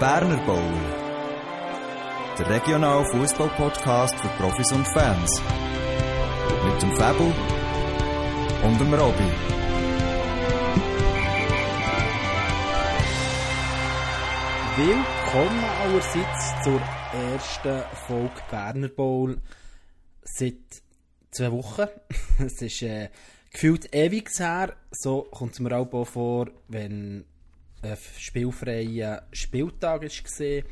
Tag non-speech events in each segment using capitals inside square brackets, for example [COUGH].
Berner Bowl. Der regionale Fußball-Podcast für Profis und Fans. Mit dem Fabel und dem Robby. Willkommen allerseits zur ersten Folge Berner Bowl seit zwei Wochen. [LAUGHS] es ist äh, gefühlt ewig her. So kommt es mir auch vor, wenn ein spielfreier Spieltag war.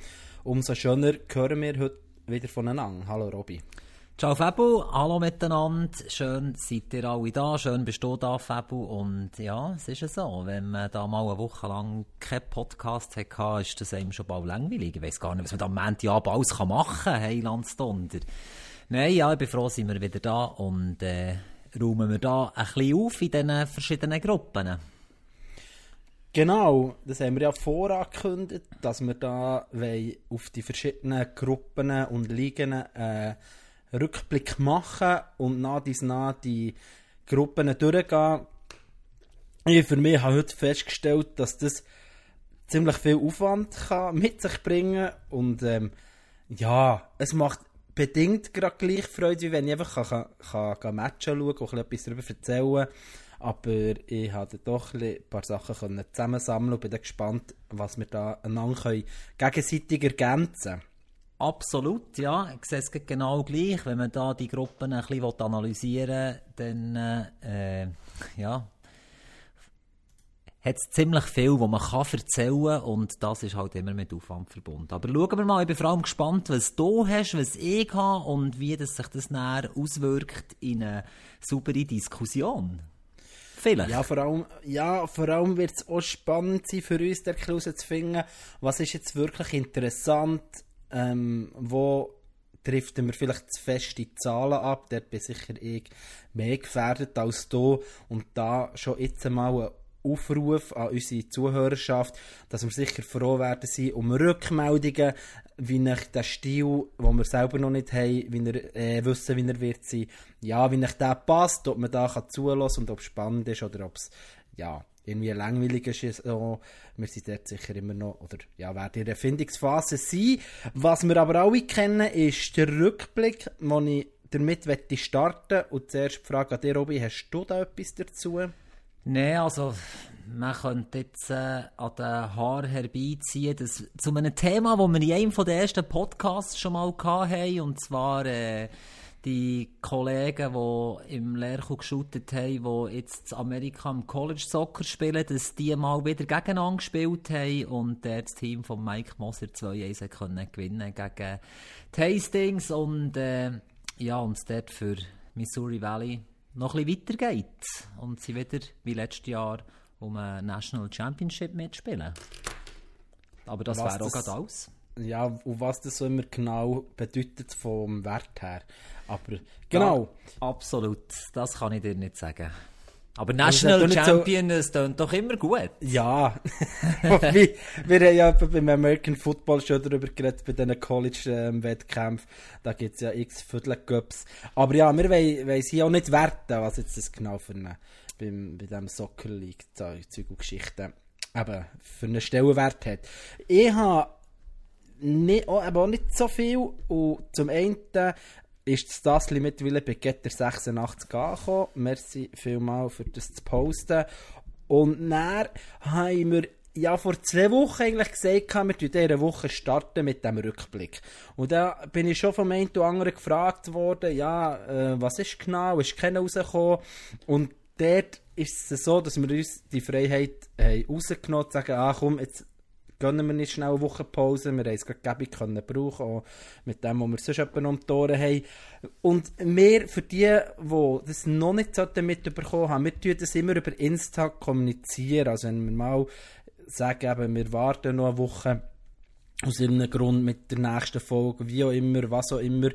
Umso schöner hören wir heute wieder voneinander. Hallo Robby. Ciao Fabu, hallo miteinander. Schön seid ihr alle da, schön bist du da Fabu. Und ja, es ist ja so, wenn man da mal eine Woche lang keinen Podcast hatte, ist das einem schon bald langweilig. Ich weiss gar nicht, was man da am Montagabend alles machen kann, Heilandsdonder. Nein, ja, ich bin froh, sind wir wieder da und äh, räumen wir da ein bisschen auf in diesen verschiedenen Gruppen. Genau, das haben wir ja vorangekündigt, dass wir da auf die verschiedenen Gruppen und Ligen äh, Rückblick machen und nach dies nach die Gruppen durchgehen. Ich für mich habe heute festgestellt, dass das ziemlich viel Aufwand kann mit sich bringen und ähm, ja, es macht bedingt gerade gleich Freude, wie wenn ich einfach kann, kann, kann Matchen schauen und etwas darüber erzählen aber ich habe doch ein paar Sachen zusammensammeln und bin gespannt, was wir da einander gegenseitig ergänzen können. Absolut, ja. Ich sehe es genau gleich. Wenn man da die Gruppen ein bisschen analysieren will, dann äh, ja, hat es ziemlich viel, was man kann erzählen kann und das ist halt immer mit Aufwand verbunden. Aber schauen wir mal, ich bin vor allem gespannt, was du hast, was ich habe und wie das sich das näher auswirkt in eine saubere Diskussion. Vielleicht. Ja, vor allem, ja, allem wird es auch spannend sein für uns, der herauszufinden, was ist jetzt wirklich interessant ähm, wo trifft wir vielleicht zu feste Zahlen ab. Dort bin sicher ich mehr gefährdet als du. Und da schon jetzt einmal ein Aufruf an unsere Zuhörerschaft, dass wir sicher froh werden sein um Rückmeldungen, wie ich den Stil, den wir selber noch nicht haben, wie er, äh, wissen, wie er wird sein, ja, wie ich der passt, ob man da kann zulassen und ob es spannend ist oder ob es, ja, irgendwie langweilig ist. So. Wir sind dort sicher immer noch, oder ja, werden in der Erfindungsphase sein. Was wir aber alle kennen, ist der Rückblick, wo ich damit starten Und zuerst die Frage an dich, Robby, hast du da etwas dazu? Nein, also man könnte jetzt äh, an den Haar herbeiziehen, dass, zu einem Thema, das wir in einem der ersten Podcasts schon mal hatten, und zwar äh, die Kollegen, die im Lehrkuh geshootet haben, die jetzt in Amerika im College Soccer spielen, dass die mal wieder gegeneinander gespielt haben und das Team von Mike Moser 2-1 können gewinnen gegen Tastings und äh, ja, und es dort für Missouri Valley noch ein bisschen weitergeht. Und sie wieder wie letztes Jahr um eine National Championship mitspielen. Aber das wäre auch gerade alles. Ja, und was das so immer genau bedeutet vom Wert her. Aber genau. Ja, absolut, das kann ich dir nicht sagen. Aber National also, Champion, so, klingt doch immer gut. Ja. [LAUGHS] wir, wir haben ja beim American Football schon darüber geredet, bei diesen College-Wettkämpfen. Da gibt es ja x Viertelcups. Aber ja, wir wollen, wollen sie auch nicht werten, was jetzt das genau für eine, beim, bei diesem Soccer League Zeug und Geschichten eben für einen Stellenwert hat. Ich habe nicht, auch, aber auch nicht so viel. Und zum einen ist das Tassli mittlerweile bei Getter 86 angekommen. Merci vielmals für das zu posten. Und dann haben wir ja vor zwei Wochen eigentlich gesagt, wir in dieser Woche starten mit dem Rückblick. Und da bin ich schon vom einen oder anderen gefragt worden, ja, äh, was ist genau, ist keiner rausgekommen. Und dort ist es so, dass wir uns die Freiheit haben rausgenommen haben, zu sagen, ah komm, jetzt gönnen wir nicht schnell eine Woche Pause. Wir haben es gerade können brauchen, auch mit dem, was wir sonst etwa um die Ohren haben. Und wir, für die, die das noch nicht mitbekommen haben, wir tun das immer über Insta kommunizieren. Also wenn wir mal sagen, eben, wir warten noch eine Woche, aus irgendeinem Grund mit der nächsten Folge, wie auch immer, was auch immer.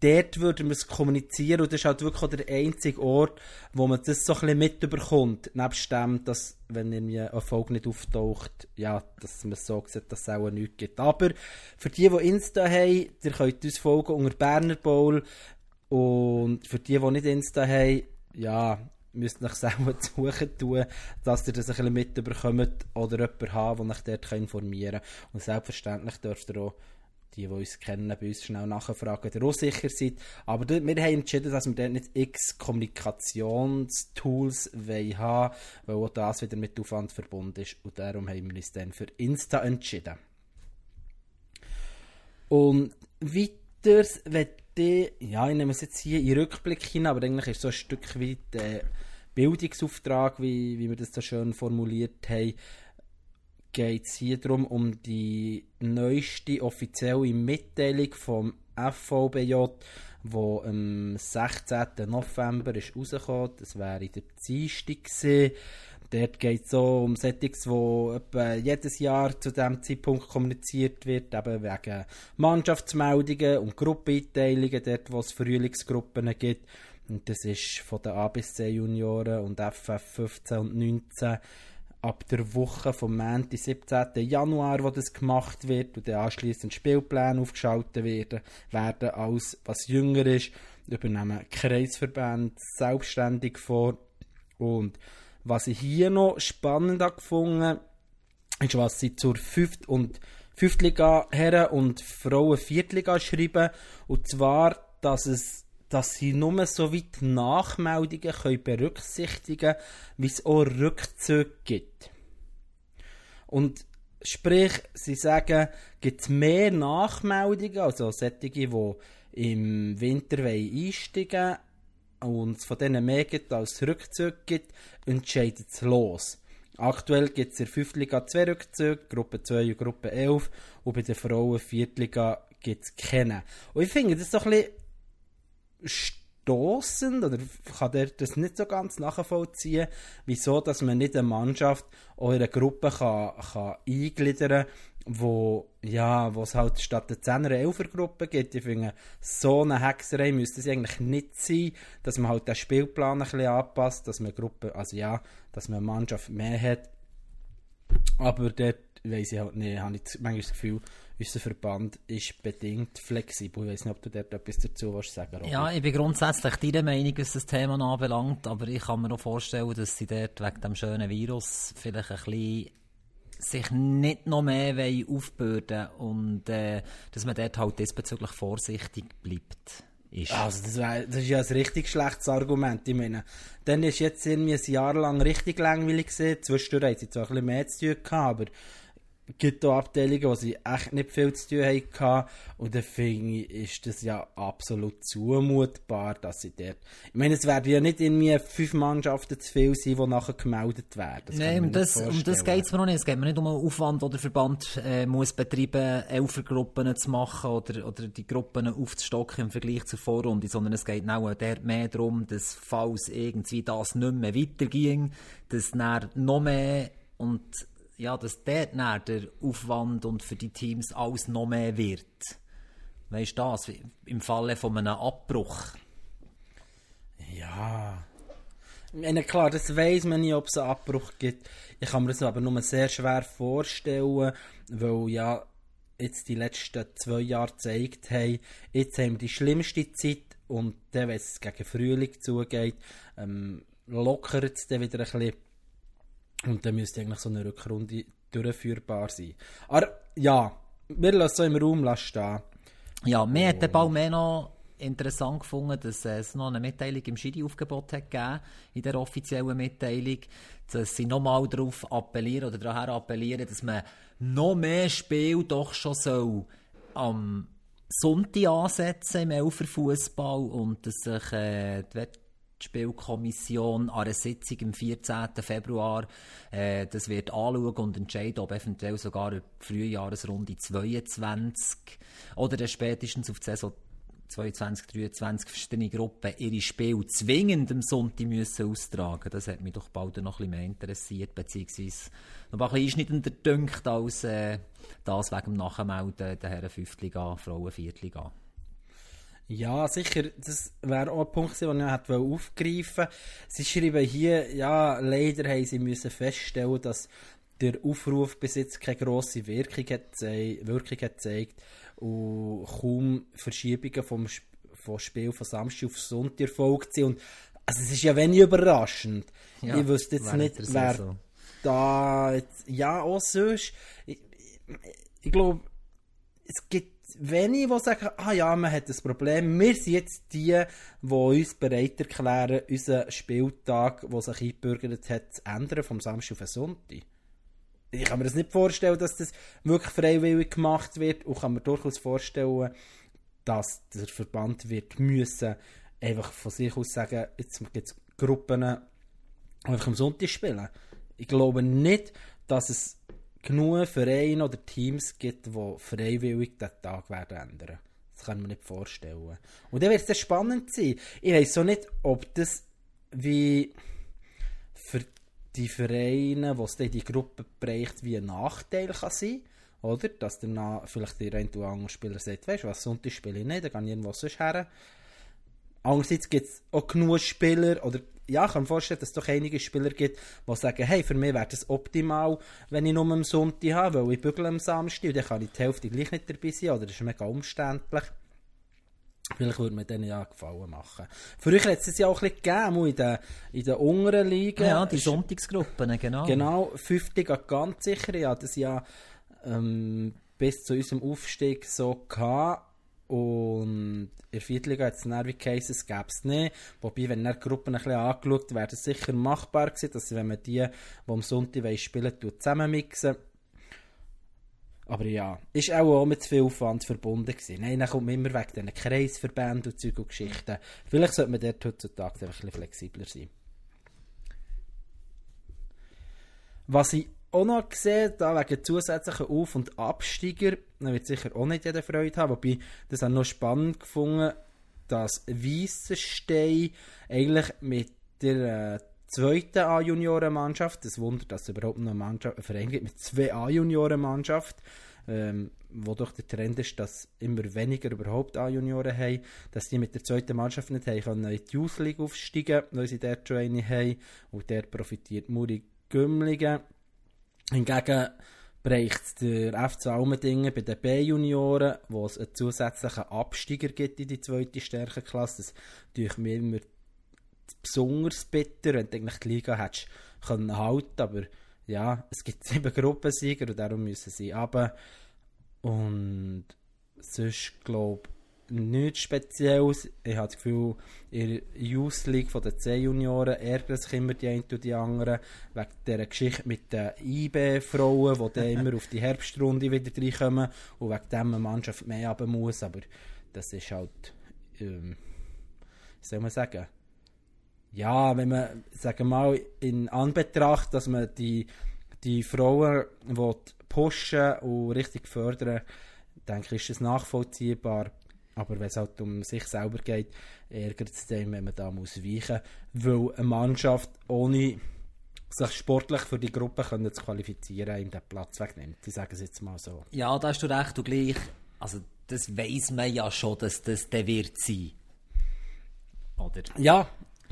Dort würden wir es kommunizieren und das ist halt wirklich auch der einzige Ort, wo man das so ein bisschen mitbekommt. Nebst dem, dass, wenn irgendwie eine Folge nicht auftaucht, ja, dass man so sieht, dass es auch nichts gibt. Aber für die, die Insta haben, ihr könnt uns folgen unter Berner Bowl und für die, die nicht Insta haben, ja, müsst euch selber [LAUGHS] suchen tun, dass ihr das ein bisschen mitbekommt oder jemanden haben, der euch dort informieren kann. Und selbstverständlich dürft ihr auch die, die uns kennen, bei uns schnell nachfragen, ihr auch sicher seid. Aber wir haben entschieden, dass wir dort nicht x Kommunikationstools haben weil auch das wieder mit Aufwand verbunden ist. Und darum haben wir uns dann für Insta entschieden. Und weiter, wenn die, ja, ich nehme es jetzt hier in Rückblick hin, aber eigentlich ist so ein Stück weit der Bildungsauftrag, wie, wie wir das so schön formuliert haben, geht es hier darum, um die neueste offizielle Mitteilung vom FVBJ, die am 16. November ist rausgekommen. Das wäre der Dienstag gewesen. Dort geht es so um Settings, wo etwa jedes Jahr zu diesem Zeitpunkt kommuniziert wird, eben wegen Mannschaftsmeldungen und Gruppeneinteilungen, dort wo es Frühlingsgruppen gibt. Und das ist von den A bis C Junioren und FF 15 und 19 ab der Woche vom Montag, 17. Januar, wo das gemacht wird und dann anschliessend Spielpläne aufgeschaltet werden, werden alles, was jünger ist, übernehmen Kreisverbände selbstständig vor und was ich hier noch spannend gefunden ist, was sie zur 5. und 5. Liga Herren und Frauen Viertliga schreiben. Und zwar, dass es dass sie nur so weit Nachmeldungen können berücksichtigen können, wie es auch Rückzüge gibt. Und sprich, sie sagen, gibt es mehr Nachmeldungen, also solche, die im Winter einsteigen und es von denen mehr gibt als Rückzüge gibt, entscheidet es los. Aktuell gibt es in der 5. Liga zwei Rückzüge, Gruppe 2 und Gruppe 11 und bei den Frauen 4. Liga gibt es keine. Und ich finde das so ein bisschen stossend oder kann der das nicht so ganz nachvollziehen, wieso dass man nicht eine Mannschaft oder eine Gruppe kann, kann eingliedern wo ja, wo es halt statt der 10er 11er Gruppe gibt. Ich finde, so eine Hexerei müsste es eigentlich nicht sein, dass man halt den Spielplan ein bisschen anpasst, dass man Gruppe, also ja, dass man eine Mannschaft mehr hat. Aber dort weiss ich halt nicht, habe ich manchmal das Gefühl, unser Verband ist bedingt flexibel. Ich weiß nicht, ob du dort etwas dazu willst sagen Robin. Ja, ich bin grundsätzlich deiner Meinung, was das Thema anbelangt, aber ich kann mir auch vorstellen, dass sie dort wegen dem schönen Virus vielleicht ein bisschen sich nicht noch mehr aufbürden und äh, dass man dort halt diesbezüglich vorsichtig bleibt. Ist. Also das, wär, das ist ja ein richtig schlechtes Argument. Ich meine, dann ist jetzt irgendwie ein Jahr lang richtig langweilig gewesen. Zwischendurch haben sie zwar ein bisschen mehr zu tun gehabt, aber gibt auch Abteilungen, sie echt nicht viel zu tun hatten. Und dann finde ich, ist das ja absolut zumutbar, dass sie dort. Ich meine, es werden ja nicht irgendwie fünf Mannschaften zu viel sein, die nachher gemeldet werden. Nein, um das, um das geht es mir noch nicht. Es geht mir nicht um einen Aufwand, oder der Verband äh, muss betreiben, Elfergruppen zu machen oder, oder die Gruppen aufzustocken im Vergleich zur Vorrunde, sondern es geht auch mehr darum, dass falls irgendwie das nicht mehr weiterging, dass dann noch mehr und ja, dass dort der Aufwand und für die Teams alles noch mehr wird. Weißt du das? Im Falle von einem Abbruch. Ja. Meine, klar, das weiß man nicht, ob es einen Abbruch gibt. Ich kann mir das aber nur sehr schwer vorstellen, weil ja jetzt die letzten zwei Jahre gezeigt haben, jetzt haben wir die schlimmste Zeit und dann, wenn es gegen Frühling zugeht, ähm, lockert es dann wieder ein bisschen und dann müsste eigentlich so eine Rückrunde durchführbar sein. Aber ja, wir lassen so im Raum stehen. Ja, mir hat der Ball mehr noch interessant gefunden, dass es noch eine Mitteilung im Schiri-Aufgebot hat gegeben, in der offiziellen Mitteilung, dass sie nochmal darauf appellieren oder daran appellieren, dass man noch mehr Spiel doch schon soll am Sonntag ansetzen im Elferfußball und dass sich äh, die die Spielkommission an einer Sitzung am 14. Februar äh, das wird anschauen und entscheiden, ob eventuell sogar eine Frühjahresrunde 22 oder dann spätestens auf die Saison 22, 23 verschiedene Gruppen ihre Spiele zwingend am Sonntag müssen austragen. Das hat mich doch bald noch ein bisschen mehr interessiert, beziehungsweise noch ein bisschen einschneidender dünkt als äh, das wegen dem Nachmelden der Herren 5. Liga, Frauen 4. Ja, sicher, das wäre auch ein Punkt, den ich hätte aufgreifen wollte. Sie schreiben hier, ja, leider haben sie müssen feststellen, dass der Aufruf bis jetzt keine grosse Wirkung hat, Wirkung hat gezeigt und kaum Verschiebungen vom, vom Spiel von Samstag auf Sonntag erfolgt sind. Und Also es ist ja wenig überraschend. Ja, ich wüsste jetzt nicht, wer Saison. da jetzt, ja, auch sonst. Ich, ich, ich glaube, es gibt wenige, die sagen, ah ja, man hat ein Problem. Wir sind jetzt die, die uns bereit erklären, unseren Spieltag, der sich eingebürgert hat, zu ändern, vom Samstag auf den Sonntag. Ich kann mir das nicht vorstellen, dass das wirklich freiwillig gemacht wird und kann mir durchaus vorstellen, dass der Verband wird müssen einfach von sich aus sagen, jetzt gibt es Gruppen, die einfach am Sonntag spielen. Ich glaube nicht, dass es genug Vereine oder Teams gibt, die freiwillig den Tag werden ändern. Das kann man nicht vorstellen. Und dann wird es dann spannend sein. Ich weiß so nicht, ob das wie für die Vereine, die es in die Gruppe bereicht, wie ein Nachteil kann sein oder? Dass dann vielleicht der ein oder andere Spieler sagt, weißt du was, Sonntag spiele ich nicht, dann kann ich irgendwo sonst her. Andererseits gibt es auch genug Spieler, oder ja, ich kann mir vorstellen, dass es doch einige Spieler gibt, die sagen, hey, für mich wäre das optimal, wenn ich nur am Sonntag habe, weil ich bügel am Samstag und dann kann ich die Hälfte gleich nicht dabei sein, oder das ist mega umständlich. Vielleicht würde mir denen ja Gefallen machen. Früher hat es ja auch ein bisschen gegeben, in den, in den unteren Ligen. Ja, die Sonntagsgruppen, genau. Genau, 50 ganz sicher. Ja, das ja ähm, bis zu unserem Aufstieg so gehabt. Und in der Viertliga hat es Nervy Cases gäbe es nicht. Wobei, wenn dann Gruppen ein bisschen angeschaut wäre es sicher machbar gewesen, dass wenn man die, die am Sonntag wollen spielen tut, zusammenmixen. Aber ja, ist auch, auch mit viel Aufwand verbunden gewesen. Nein, dann kommt man immer wegen diesen Kreisverbänden und Zeug und Geschichten. Vielleicht sollte man dort heutzutage einfach ein bisschen flexibler sein. Was ich auch noch sehe, da wegen zusätzlichen Auf- und Absteiger, da wird sicher auch nicht jeder Freude haben, wobei das auch noch spannend gefunden, dass Weissenstein eigentlich mit der äh, zweiten A-Junioren-Mannschaft, das Wunder, dass es überhaupt noch eine, Mannschaft, eine Verein gibt mit zwei A-Junioren-Mannschaft, ähm, wo doch der Trend ist, dass immer weniger überhaupt A-Junioren haben, dass die mit der zweiten Mannschaft nicht haben können in die Youth League aufsteigen, weil sie dort schon eine haben und der profitiert Muri Gümligen. Hingegen bereicht der FC Almendingen bei den B-Junioren, wo es einen zusätzlichen Absteiger gibt in die zweite Stärkenklasse. Das tue mir immer besonders bitter, wenn du eigentlich die Liga hättest können halten, aber ja, es gibt [LAUGHS] sieben Gruppensieger und darum müssen sie runter. Und sonst glaube ich nichts Spezielles. Ich habe das Gefühl, in der Youth League von den C-Junioren ärgern sich immer die einen und die anderen wegen dieser Geschichte mit den IB-Frauen, die dann immer auf die Herbstrunde wieder reinkommen und wegen dem eine Mannschaft mehr haben muss. Aber das ist halt, ähm, soll man sagen, ja, wenn man, sagen wir mal, in Anbetracht, dass man die, die Frauen will pushen und richtig fördern denke ich, ist es nachvollziehbar. Aber wenn es halt um sich selber geht, ärgert es dann, wenn man da muss weichen muss. Weil eine Mannschaft ohne sich sportlich für die Gruppe können zu qualifizieren, ihm den Platz wegnimmt. Ich sage es jetzt mal so. Ja, da hast du recht, du gleich. Also, das weiss man ja schon, dass das der wird sein. Oder? Ja,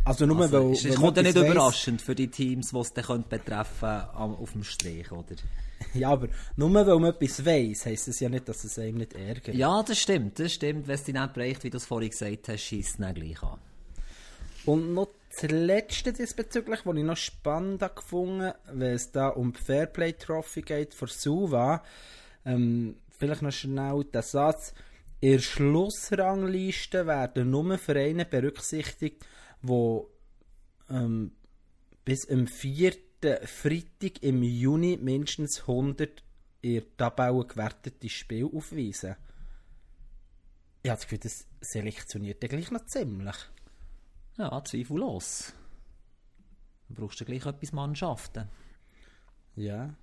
also nur Also, weil... es weil kommt ja nicht weiss. überraschend für die Teams, die es dann betreffen auf dem Strich, oder? [LAUGHS] Ja, aber nur weil man etwas weiss, heisst es ja nicht, dass es einem nicht ärgert. Ja, das stimmt, das stimmt. Wenn es dich nicht bereicht, wie du es vorhin gesagt hast, schießt es dann gleich an. Und noch das letzte diesbezüglich, was ich noch spannend gefunden wenn es da um die Fairplay Trophy geht für Suva. Ähm, vielleicht noch schnell der Satz. In der Schlussrangliste werden nur Vereine berücksichtigt, die ähm, bis am 4. Freitag im Juni mindestens 100 in der Tabelle gewertete Spiele aufweisen. Ich habe das Gefühl, das selektioniert ja gleich noch ziemlich. Ja, zweifellos. Du brauchst ja gleich etwas Mannschaften. Ja.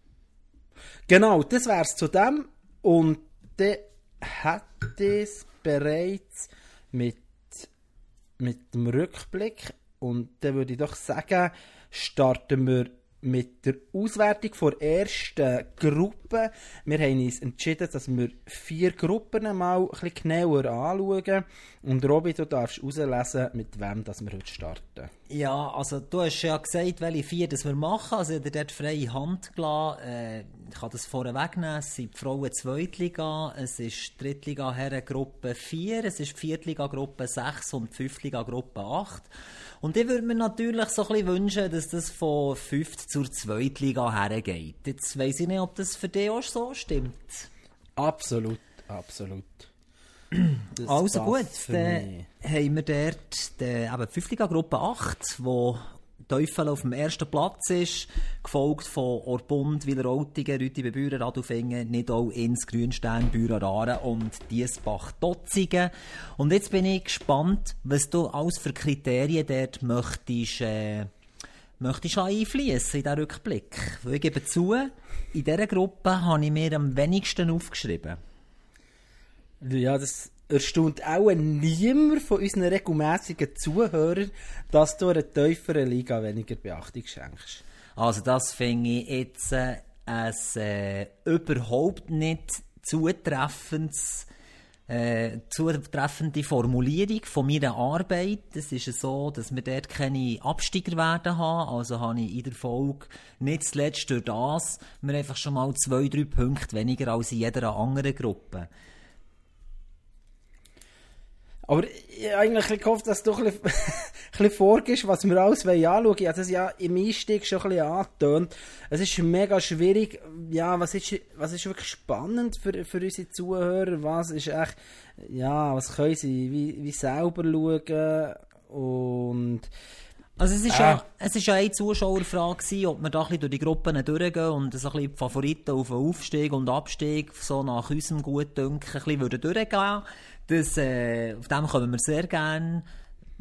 Genau, das wär's zu dem. Und dann hätte es bereits mit, mit dem Rückblick. Und dann würde ich doch sagen, starten wir mit der Auswertung der ersten Gruppe. Wir haben uns entschieden, dass wir vier Gruppen mal ein bisschen genauer anschauen. Und Robi, du darfst herauslesen, mit wem dass wir heute starten. Ja, also du hast ja gesagt, welche vier das wir machen. Also ich habe dort freie Hand gelassen. Äh, ich kann das vorher wegnehmen, es sind die Frauen Zweitliga, es ist die Drittliga Herren Gruppe 4, es ist die Viertliga Gruppe 6 und die Fünftliga Gruppe 8. Und ich würde mir natürlich so ein bisschen wünschen, dass das von 5 zur Zweitliga hergeht. Jetzt weiss ich nicht, ob das für dich auch so stimmt. Absolut, absolut. Das also gut, dann haben wir dort die, eben die Fünftliga Gruppe 8, wo Teufel auf dem ersten Platz ist, gefolgt von Orbund, Wileroltigen, Rüti Büren, Radufingen, Nidau, Inns, Grünstein, Büren, und Diesbach, Dotzigen. Und jetzt bin ich gespannt, was du alles für Kriterien dort möchtest, äh, möchtest einfließen in diesen Rückblick. Weil ich gebe zu, in dieser Gruppe habe ich mir am wenigsten aufgeschrieben. Ja, das erstaunt auch niemand von unseren regelmäßigen Zuhörern, dass du einer tieferen Liga weniger Beachtung schenkst. Also das finde ich jetzt äh, ein äh, überhaupt nicht zutreffendes äh, zutreffende Formulierung von meiner Arbeit. Es ist so, dass wir dort keine Absteiger werden haben. Also habe ich in der Folge nicht zuletzt durch das wir einfach schon mal zwei, drei Punkte weniger als in jeder anderen Gruppe. Aber ich habe eigentlich gehofft, dass du ein bisschen, [LAUGHS] ein bisschen vorgehst, was wir alles anschauen wollen. Ich habe das ja im Einstieg schon ein bisschen angetönt. Es ist mega schwierig. Ja, was ist, was ist wirklich spannend für, für unsere Zuhörer? Was ist echt, ja, was können sie wie, wie selber schauen? Und also es ist, äh. ja, es ist ja eine Zuschauerfrage gewesen, ob wir da ein bisschen durch die Gruppen durchgehen und so ein bisschen die Favoriten auf den Aufstieg und Abstieg so nach unserem Gutdünken ein bisschen durchgehen das, äh, auf dem kommen wir sehr gerne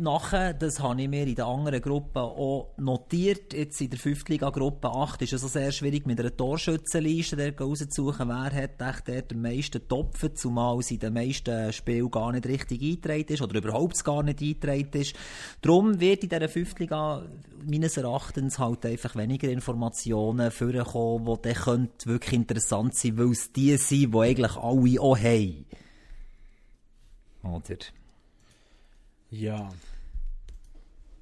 nachher. Das habe ich mir in den anderen Gruppen auch notiert. Jetzt in der 5. Liga Gruppe 8 ist es also sehr schwierig mit einer Torschützenliste der rauszusuchen, wer hat echt der den meisten Topfen, zumal es in den meisten Spielen gar nicht richtig eingetragen ist oder überhaupt gar nicht eingetragen ist. Darum wird in dieser 5. Liga meines Erachtens halt einfach weniger Informationen vorkommen, die dann wirklich interessant sein weil es die sind, die eigentlich alle auch haben. Oder? Ja.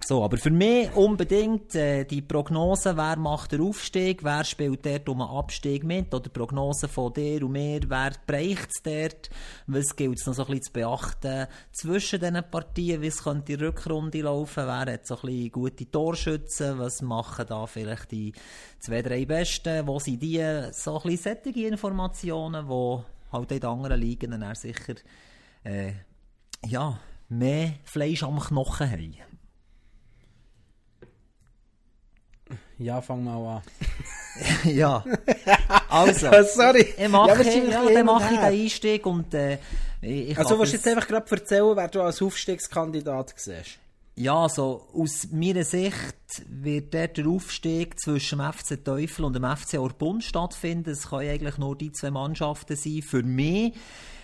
So, aber für mich unbedingt äh, die Prognose, wer macht den Aufstieg, wer spielt dort um einen Abstieg mit, oder Prognose von dir und mir, wer bereicht es dort, was gilt es noch so ein bisschen zu beachten? Zwischen diesen Partien, wie es könnte die Rückrunde laufen, wer hat so ein bisschen gute Torschützen, was machen da vielleicht die zwei, drei Besten, wo sind die, so ein bisschen sättige Informationen, die halt in den anderen Ligen dann sicher äh, ja, mehr Fleisch am Knochen haben. Ja, fang mal an. [LAUGHS] ja. Also. [LAUGHS] Sorry. Ich mache, ja, ja, dann mache ich den Einstieg und äh, ich Also willst du jetzt einfach gerade erzählen, wer du als Aufstiegskandidat siehst? Ja, also aus meiner Sicht wird der Aufstieg zwischen dem FC Teufel und dem FC Orbund stattfinden. Es können eigentlich nur die zwei Mannschaften sein. Für mich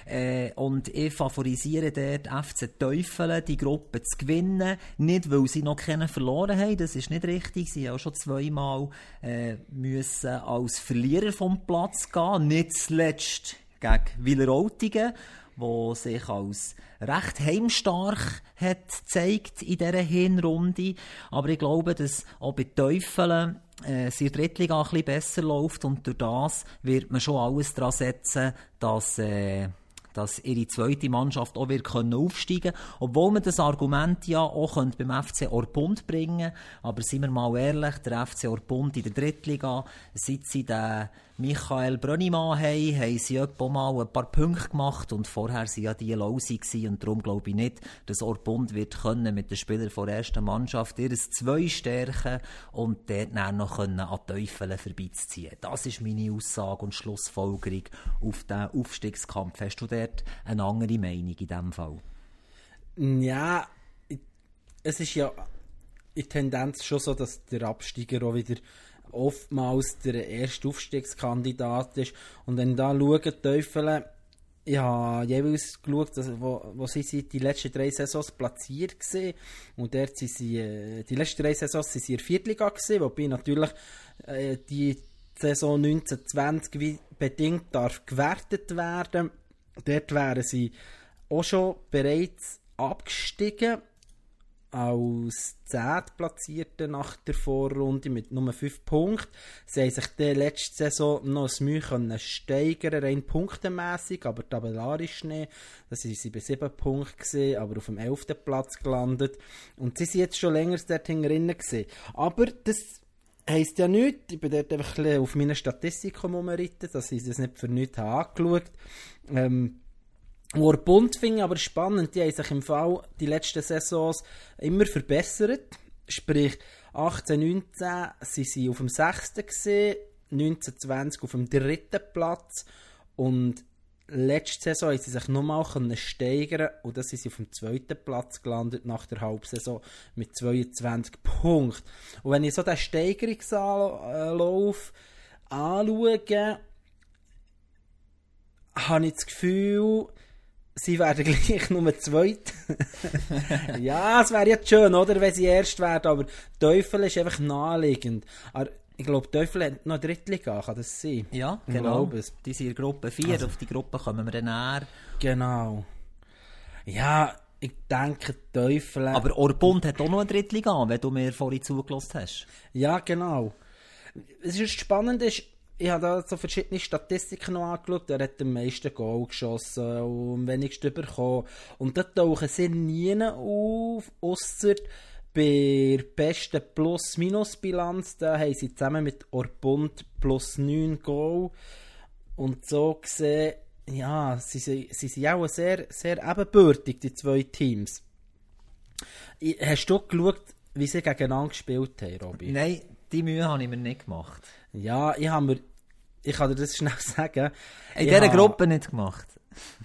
äh, und ich favorisiere dort FC Teufel, die Gruppe zu gewinnen. Nicht, weil sie noch keinen verloren haben, das ist nicht richtig. Sie haben auch schon zweimal äh, müssen als Verlierer vom Platz gehen. Nicht zuletzt gegen Wileroltigen wo sich als recht heimstark hat gezeigt in dieser Hinrunde. Aber ich glaube, dass auch bei Teufeln äh, sie Drittliga ein bisschen besser läuft und durch das wird man schon alles daran setzen, dass äh, dass ihre zweite Mannschaft auch wird können aufsteigen Obwohl man das Argument ja auch könnte beim FC Orpund bringen Aber seien wir mal ehrlich, der FC Orpund in der Drittliga, seit sie den Michael Brönnimann haben, haben sie etwa mal ein paar Punkte gemacht und vorher waren ja die Lose und darum glaube ich nicht, dass Orpund wird können mit den Spielern der ersten Mannschaft ihres zwei stärken und dort dann noch können an Teufel vorbeiziehen. Das ist meine Aussage und Schlussfolgerung auf den Aufstiegskampf. Hast du dort eine andere Meinung in diesem Fall? Ja, es ist ja in Tendenz schon so, dass der Absteiger auch wieder oftmals der erste Aufstiegskandidat ist. Und wenn da schauen, die Teufel, ich habe jeweils geschaut, wo, wo sie sind die letzten drei Saisons platziert gesehen und dort sind sie, äh, die letzten drei Saisons sind sie in der Viertliga wobei natürlich äh, die Saison 1920 wie bedingt darf gewertet werden. Dort wären sie auch schon bereits abgestiegen als 10. Platzierte nach der Vorrunde mit nur 5 Punkten. Sie haben sich die letzte Saison noch ein Mühe können steigern, rein punktemässig, aber tabellarisch nicht. Da sind sie bei 7 Punkten aber auf dem 11. Platz gelandet. Und sie sind jetzt schon länger dort gewesen. Aber das heisst ja nichts. Ich bin dort einfach ein auf meine Statistik umgeritten, dass ich das nicht für nichts habe angeschaut ähm, War bunt finde aber spannend. Die haben sich im Fall die letzten Saisons immer verbessert. Sprich, 18, 19 sie sind auf dem 6. gesehen, 19, 20 auf dem 3. Platz und letzte Saison haben sie sich nochmal steigern und dann sind sie auf dem zweiten Platz gelandet nach der Halbsaison mit 22 Punkten. Und wenn ich so den Steigerungslauf anschaue, habe ich das Gefühl, sie werden gleich [LAUGHS] nur zweit. [LAUGHS] ja, es wäre jetzt schön, oder, wenn sie erst werden, aber Teufel ist einfach naheliegend. Aber ich glaube, Teufel hat noch Drittliga, kann das sein? Ja, Ich genau. es. Die sind in Gruppe 4, auf die Gruppe kommen wir dann näher. Genau. Ja, ich denke, Teufel... Aber Orbund hat auch noch eine Drittliga, wenn du mir vorhin zugelassen hast. Ja, genau. Es ist spannend, ist, ich habe da so verschiedene Statistiken noch angeschaut. Er hat am meisten Goal geschossen und am wenigsten bekommen. Und da tauchen sie nie auf, ausser bei der besten Plus-Minus-Bilanz. Da haben sie zusammen mit Orbund plus 9 Goal. Und so gesehen, ja, sie, sind- sie sind auch sehr, sehr ebenbürtig, die zwei Teams. Hast du geschaut, wie sie gegeneinander gespielt haben, Robby? Nein, die Mühe habe ich mir nicht gemacht. Ja, ich habe mir, ich kann dir das schnell [LAUGHS] sagen. In dieser habe- Gruppe nicht gemacht.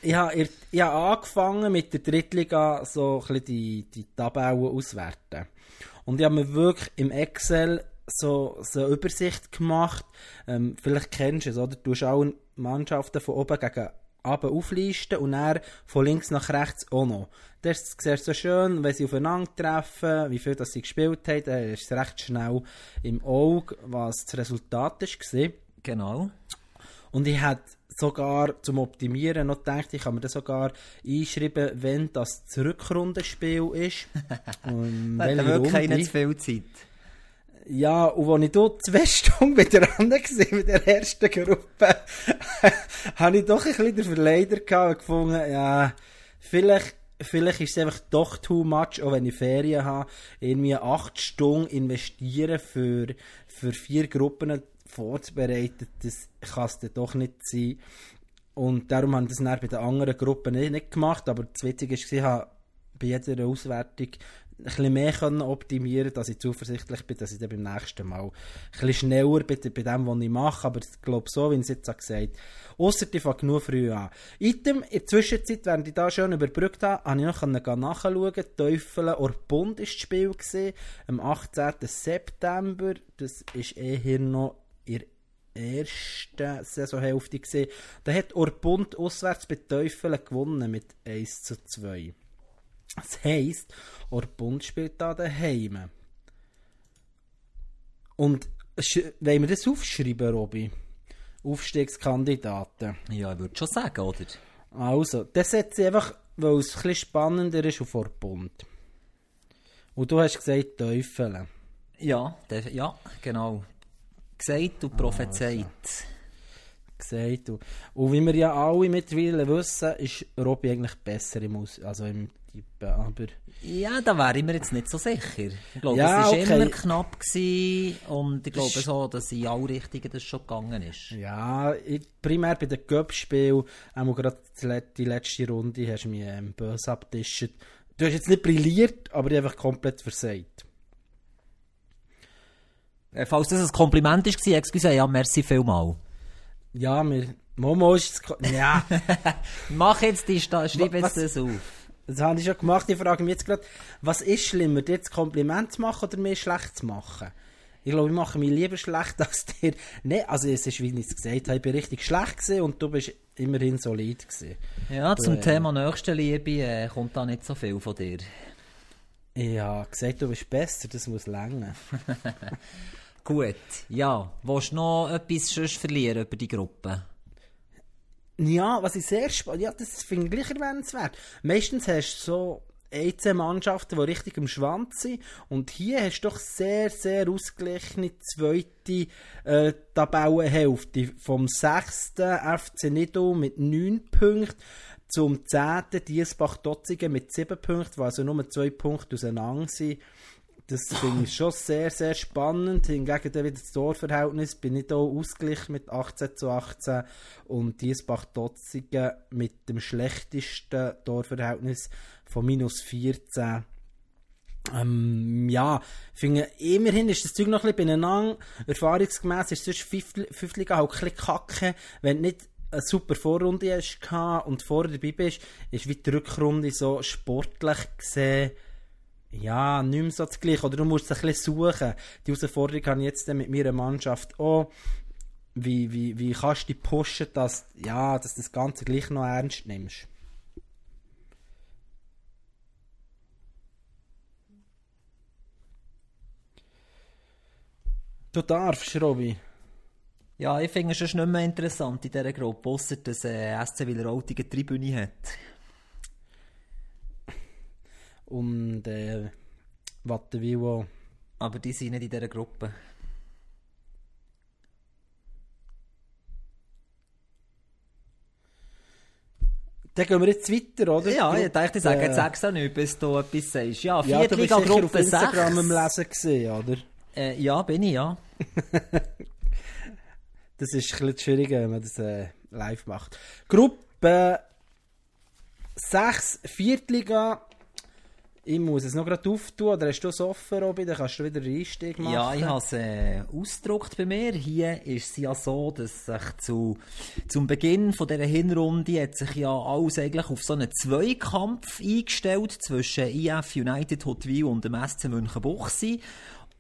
Ich habe, ich, habe angefangen mit der Drittliga so ein die, die Tabellen auswerten. Und ich habe mir wirklich im Excel so, so eine Übersicht gemacht. Ähm, vielleicht kennst du es, oder? Du hast alle Mannschaften von oben gegen unten auflisten und dann von links nach rechts auch noch. Das siehst so schön, wenn sie aufeinander treffen, wie viel das sie gespielt haben, dann ist es recht schnell im Auge, was das Resultat war. Genau. Und ich hätte sogar zum Optimieren noch gedacht, ich kann mir das sogar einschreiben, wenn das das Rückrundenspiel ist. [LAUGHS] Da hat wirklich keine zu viel Zeit. Ja, und als ich dort zwei [LAUGHS] Stunden dran war, mit der ersten Gruppe, [LAUGHS] habe ich doch ein bisschen den Verleider und gefunden, ja, vielleicht, vielleicht ist es einfach doch too much, auch wenn ich Ferien habe, irgendwie acht Stunden investieren für, für vier Gruppen vorzubereiten, das kann es dann doch nicht sein. Und darum haben das dann bei den anderen Gruppen nicht, nicht gemacht, aber das Witzige war, ich habe bei jeder Auswertung ein bisschen mehr können optimieren dass ich zuversichtlich bin, dass ich dann beim nächsten Mal ein bisschen schneller bin bei dem, was ich mache. Aber ich glaube so, wie es jetzt auch gesagt habe. Ausser ich fange genug früh an. Item, in der Zwischenzeit, während ich da schön überbrückt habe, habe ich noch nachschauen. Teufel Orbund war das Spiel gewesen, am 18. September. Das ist eher noch in der ersten Saisonhälfte gesehen. Da hat Orbund auswärts bei Teufel gewonnen mit 1 zu 2. Das heisst, Orbund spielt da daheim. Und wollen wir das aufschreiben, Robby? Aufstiegskandidaten. Ja, ich würde schon sagen, oder? Also, das setze ich einfach, weil es ein bisschen spannender ist, auf Orbund. Und du hast gesagt, Teufel. Ja, ja, genau. Gesagt und prophezeit. Gesagt. Und, und wie wir ja alle mittlerweile wissen, ist Robby eigentlich besser im, Aus also im Tippen. Aber Ja, da wäre ich mir jetzt nicht so sicher. Ich glaube, Ja, es war okay. immer knapp gewesen und ich glaube so, dass in alle Richtungen das schon gegangen ist. Ja, ich, primär bei den Cup-Spielen, auch gerade die le- die letzte Runde, hast du mich ähm, böse abgetischt. Du hast jetzt nicht brilliert, aber ich habe einfach komplett versagt. Äh, Falls das ein Kompliment war, excuse, ja, merci vielmal. Ja, mir, Momo ist es, ja, [LAUGHS] Mach jetzt die, Sta schreib Was- jetzt das auf. Das habe ich schon gemacht. Ich frage mich jetzt gerade, was ist schlimmer, dir jetzt Kompliment zu machen oder mir schlecht zu machen? Ich glaube, ich mache mich lieber schlecht [LAUGHS] als dir. Nein, also es ist, wie ich es gesagt habe, ich bin richtig schlecht gewesen und du bist immerhin solid gewesen. Ja, zum äh, Thema Nächstenliebe äh, kommt da nicht so viel von dir. Habe gesagt, du bist besser, das muss länger. [LAUGHS] Gut, ja. Willst du noch etwas sonst verlieren über die Gruppe? Ja, was ich sehr spannend, ja, das finde ich gleich erwähnenswert. Meistens hast du so EC-Mannschaften, die richtig im Schwanz sind. Und hier hast du doch sehr, sehr ausgeglichene zweite äh, Tabellenhälfte. Vom 6. FC Nido mit 9 Punkten zum 10. Diesbach-Dotzigen mit 7 Punkten, weil also nur 2 Punkte auseinander sind. Das finde ich schon sehr, sehr spannend. Hingegen dann wieder das Torverhältnis bin ich hier ausgeglichen mit 18 zu 18 und Diesbach-Dotzigen mit dem schlechtesten Torverhältnis von minus 14. Ähm, ja, finde, immerhin ist das Zeug noch ein bisschen beieinander. Erfahrungsgemäß ist sonst Fünftliga halt ein bisschen kacke, wenn du nicht eine super Vorrunde hast und vorher dabei bist, ist wie die Rückrunde so sportlich gesehen ja, nicht mehr so das Gleiche. Oder du musst es ein bisschen suchen. Die Herausforderung habe ich jetzt mit meiner Mannschaft auch. Wie, wie, wie kannst du dich pushen, dass, ja, dass du das Ganze gleich noch ernst nimmst? Du darfst, Robby. Ja, ich finde es schon nicht mehr interessant in dieser Gruppe, außer dass äh, SC Wileroltigen Tribüne hat. Und äh, Wattenwil auch. Aber die sind nicht in dieser Gruppe. Dann gehen wir jetzt weiter, oder? Ja, ich dachte, ich sage jetzt extra nicht, bis du etwas sagst. Ja, ja, auf Instagram am Lesen gesehen, oder? Äh, ja, bin ich, ja. [LAUGHS] das ist ein bisschen schwieriger, wenn man das äh, live macht. Gruppe 6, Viertliga, ich muss es noch gerade auftun, oder hast du es offen, Robin? Dann kannst du wieder einen Einstieg machen. Ja, ich habe es äh, ausgedruckt bei mir. Hier ist es ja so, dass sich zu, zum Beginn von dieser Hinrunde hat sich ja alles eigentlich auf so einen Zweikampf eingestellt zwischen IF United Hotwil und dem SC Münchenbuchsee.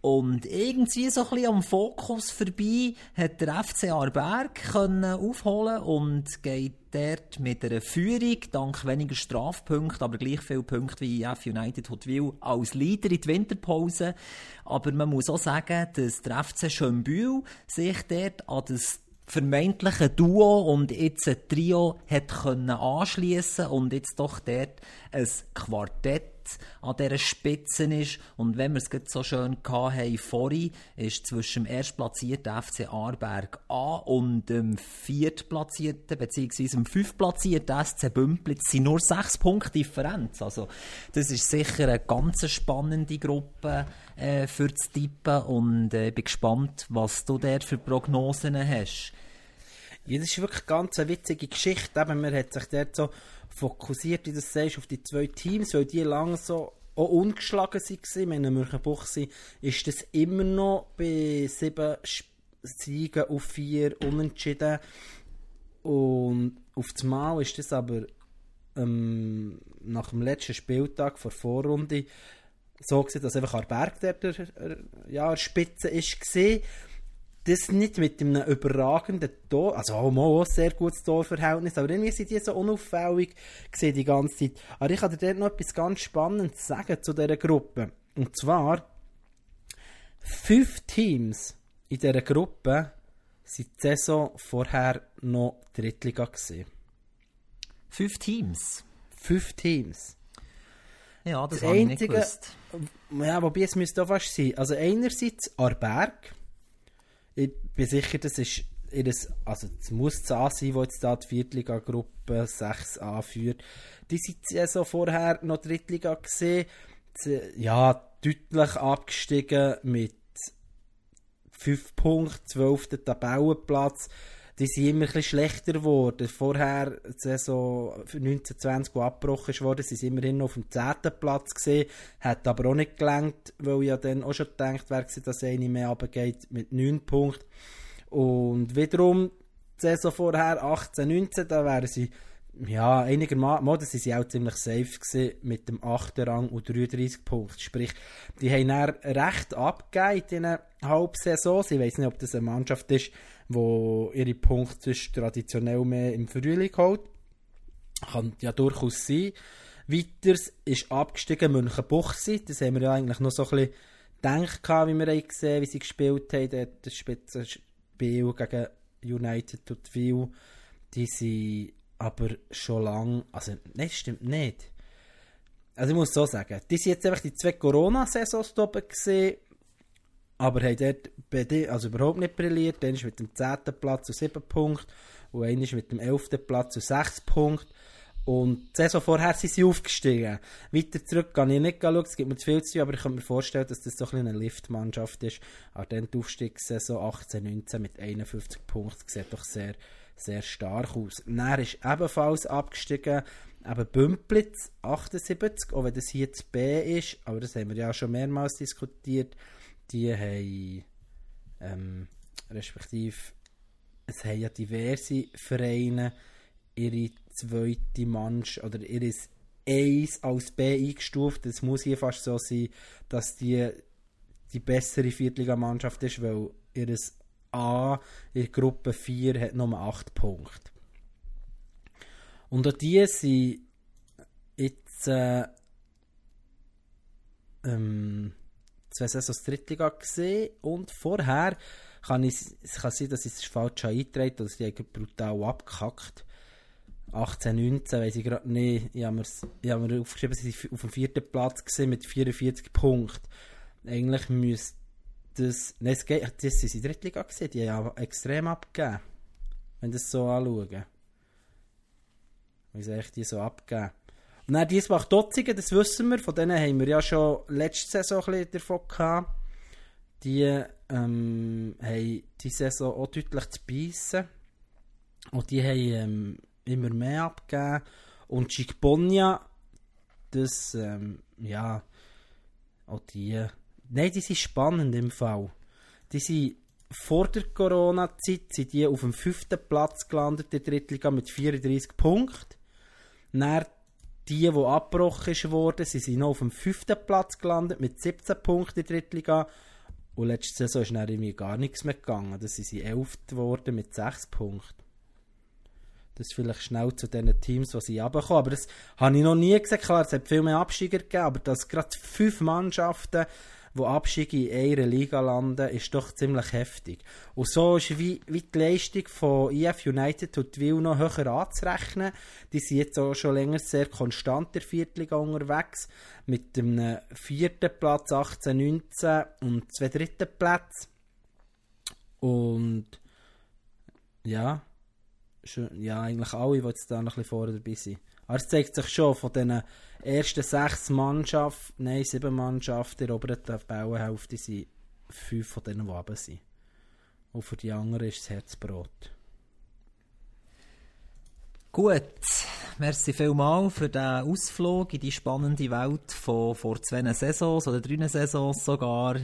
Und irgendwie so ein bisschen am Fokus vorbei hat der FC Aarberg können aufholen und geht dort mit einer Führung, dank weniger Strafpunkten, aber gleich viele Punkte wie IF United Hotwil, als Leader in die Winterpause. Aber man muss auch sagen, dass der FC Schönbühl sich dort an das vermeintliche Duo und jetzt ein Trio hat können anschließen und jetzt doch dort ein Quartett an dieser Spitze ist. Und wenn wir es so schön hatten, vorhin, ist zwischen dem erstplatzierten FC Aarberg A und dem viertplatzierten, beziehungsweise dem fünftplatzierten SC Bümplitz sind nur sechs Punkte Differenz. Also, das ist sicher eine ganz spannende Gruppe äh, für das Tippen und äh, bin gespannt, was du dort für Prognosen hast. Ja, das ist wirklich ganz eine witzige Geschichte. Eben, man hat sich dort so fokussiert, wie du sagst, auf die zwei Teams, weil die lange so auch ungeschlagen waren. Meine Mürchenbuchse ist das immer noch bei sieben Siegen auf vier Unentschieden. Und auf das Mal ist das aber ähm, nach dem letzten Spieltag vor Vorrunde so gewesen, dass einfach Berg der, der, der ja, Spitze ist gesehen das nicht mit einem überragenden Tor, also auch mal ein sehr gutes Torverhältnis, aber irgendwie sind die so unauffällig gesehen die ganze Zeit. Aber ich kann dir noch etwas ganz Spannendes sagen zu dieser Gruppe. Und zwar, fünf Teams in dieser Gruppe sind die Saison vorher noch Drittliga gesehen. Fünf Teams? Fünf Teams. Ja, das, das habe ich nicht gewusst. Ja, wobei es müsste auch fast sein. Also einerseits Arberg, ich bin sicher, das ist ihres, also es muss das A sein, wo jetzt da die Viertliga-Gruppe 6 anführt. Die sind ja so vorher noch Drittliga gesehen, ja, deutlich abgestiegen mit 5 Punkten, 12. Tabellenplatz die sind immer ein schlechter geworden. Vorher, Saison 1920, die abgebrochen wurde, sind sie immerhin noch auf dem 10. Platz gesehen. Hat aber auch nicht gelangt, weil ja dann auch schon gedacht wäre, dass eine mehr runtergeht mit 9 Punkten. Und wiederum, die Saison vorher, 18, 19, da wären sie ja, einigermaßen, das sie auch ziemlich safe gewesen, mit dem 8. Rang und 33 Punkten. Sprich, die haben dann recht abgegeben in einer Halbsaison. Ich weiß nicht, ob das eine Mannschaft ist, wo ihre Punkte traditionell mehr im Frühling holt. Kann ja durchaus sein. Weiters ist abgestiegen Münchenbuchsee. Das haben wir ja eigentlich noch so ein bisschen gedacht, wie wir gesehen wie sie gespielt haben. Das Spitzenspiel gegen United und Wil. Die sind aber schon lange, also nein, stimmt nicht. also ich muss so sagen, die sind jetzt einfach die zwei Corona-Saisons oben gesehen, aber haben dort also überhaupt nicht brilliert. Ist mit dem 10. Platz zu 7 Punkten und einer ist mit dem 11. Platz zu 6 Punkten. Und die Saison vorher sind sie aufgestiegen. Weiter zurück kann ich nicht schauen, es gibt mir zu viel zu aber ich kann mir vorstellen, dass das so ein eine Liftmannschaft ist. Aber dann Aufstiegssaison 18-19 mit 51 Punkten sieht doch sehr, sehr stark aus. Dann ist ebenfalls abgestiegen, eben Bümplitz 78, auch wenn das hier das B ist, aber das haben wir ja schon mehrmals diskutiert. Die haben, ähm, respektive, es haben ja diverse Vereine ihre zweite Mannschaft oder ihr Eis als B eingestuft. Es muss hier fast so sein, dass die die bessere Viertligamannschaft ist, weil ihr A in Gruppe 4 hat nur 8 Punkte. Und auch die sind jetzt äh, ähm, zwei Saisons Drittliga gesehen und vorher kann ich, es kann sein, dass ich es falsch eingetragen habe, dass die brutal abgekackt 18, 19, weiß ich gerade nicht. Ich habe mir, aufgeschrieben, sie waren auf dem vierten Platz gewesen, mit 44 Punkten. Eigentlich müsste das. Nein, es geht, das sind in der Drittliga gesehen, die haben extrem abgegeben. Wenn das so anschauen. Wie ich die so abgeben? Und dann Diesbach Dotzigen, das wissen wir, von denen haben wir ja schon letzte Saison ein bisschen davon gehabt. Die ähm, haben die Saison auch deutlich zu beißen. Und die haben ähm, immer mehr abgegeben. Und Chikbonia, das, ähm, ja, auch die, nein, die sind spannend im Fall. Die sind vor der Corona-Zeit sind die auf dem fünften Platz gelandet der Drittliga mit 34 Punkten. Dann die, die abgebrochen wurden, sie sind noch auf dem fünften Platz gelandet mit 17 Punkten in der Drittliga. Und letzte Saison ist dann irgendwie gar nichts mehr gegangen. Da sind sie elft geworden mit 6 Punkten. Das ist vielleicht schnell zu den Teams, die sie runterkommen. Aber das habe ich noch nie gesagt. Klar, es hat viel mehr Absteiger gegeben, aber dass gerade fünf Mannschaften, die Abstiege in einer Liga landen, ist doch ziemlich heftig. Und so ist wie, wie die Leistung von EF United und Will noch höher anzurechnen. Die sind jetzt auch schon länger sehr konstant der Viertliga unterwegs. Mit dem vierten Platz 18, 19 und zwei dritten Plätzen. Und ja, ja, eigentlich alle, die jetzt da noch ein bisschen vorne dabei sind. Aber es zeigt sich schon, von den ersten sechs Mannschaften, nein, sieben Mannschaften der oberen Tabellenhälfte sind fünf von denen, die oben sind. Und für die anderen ist das Herzbrot. Gut, merci vielmals für den Ausflug in die spannende Welt von vor zwei Saisons oder drei Saisons sogar.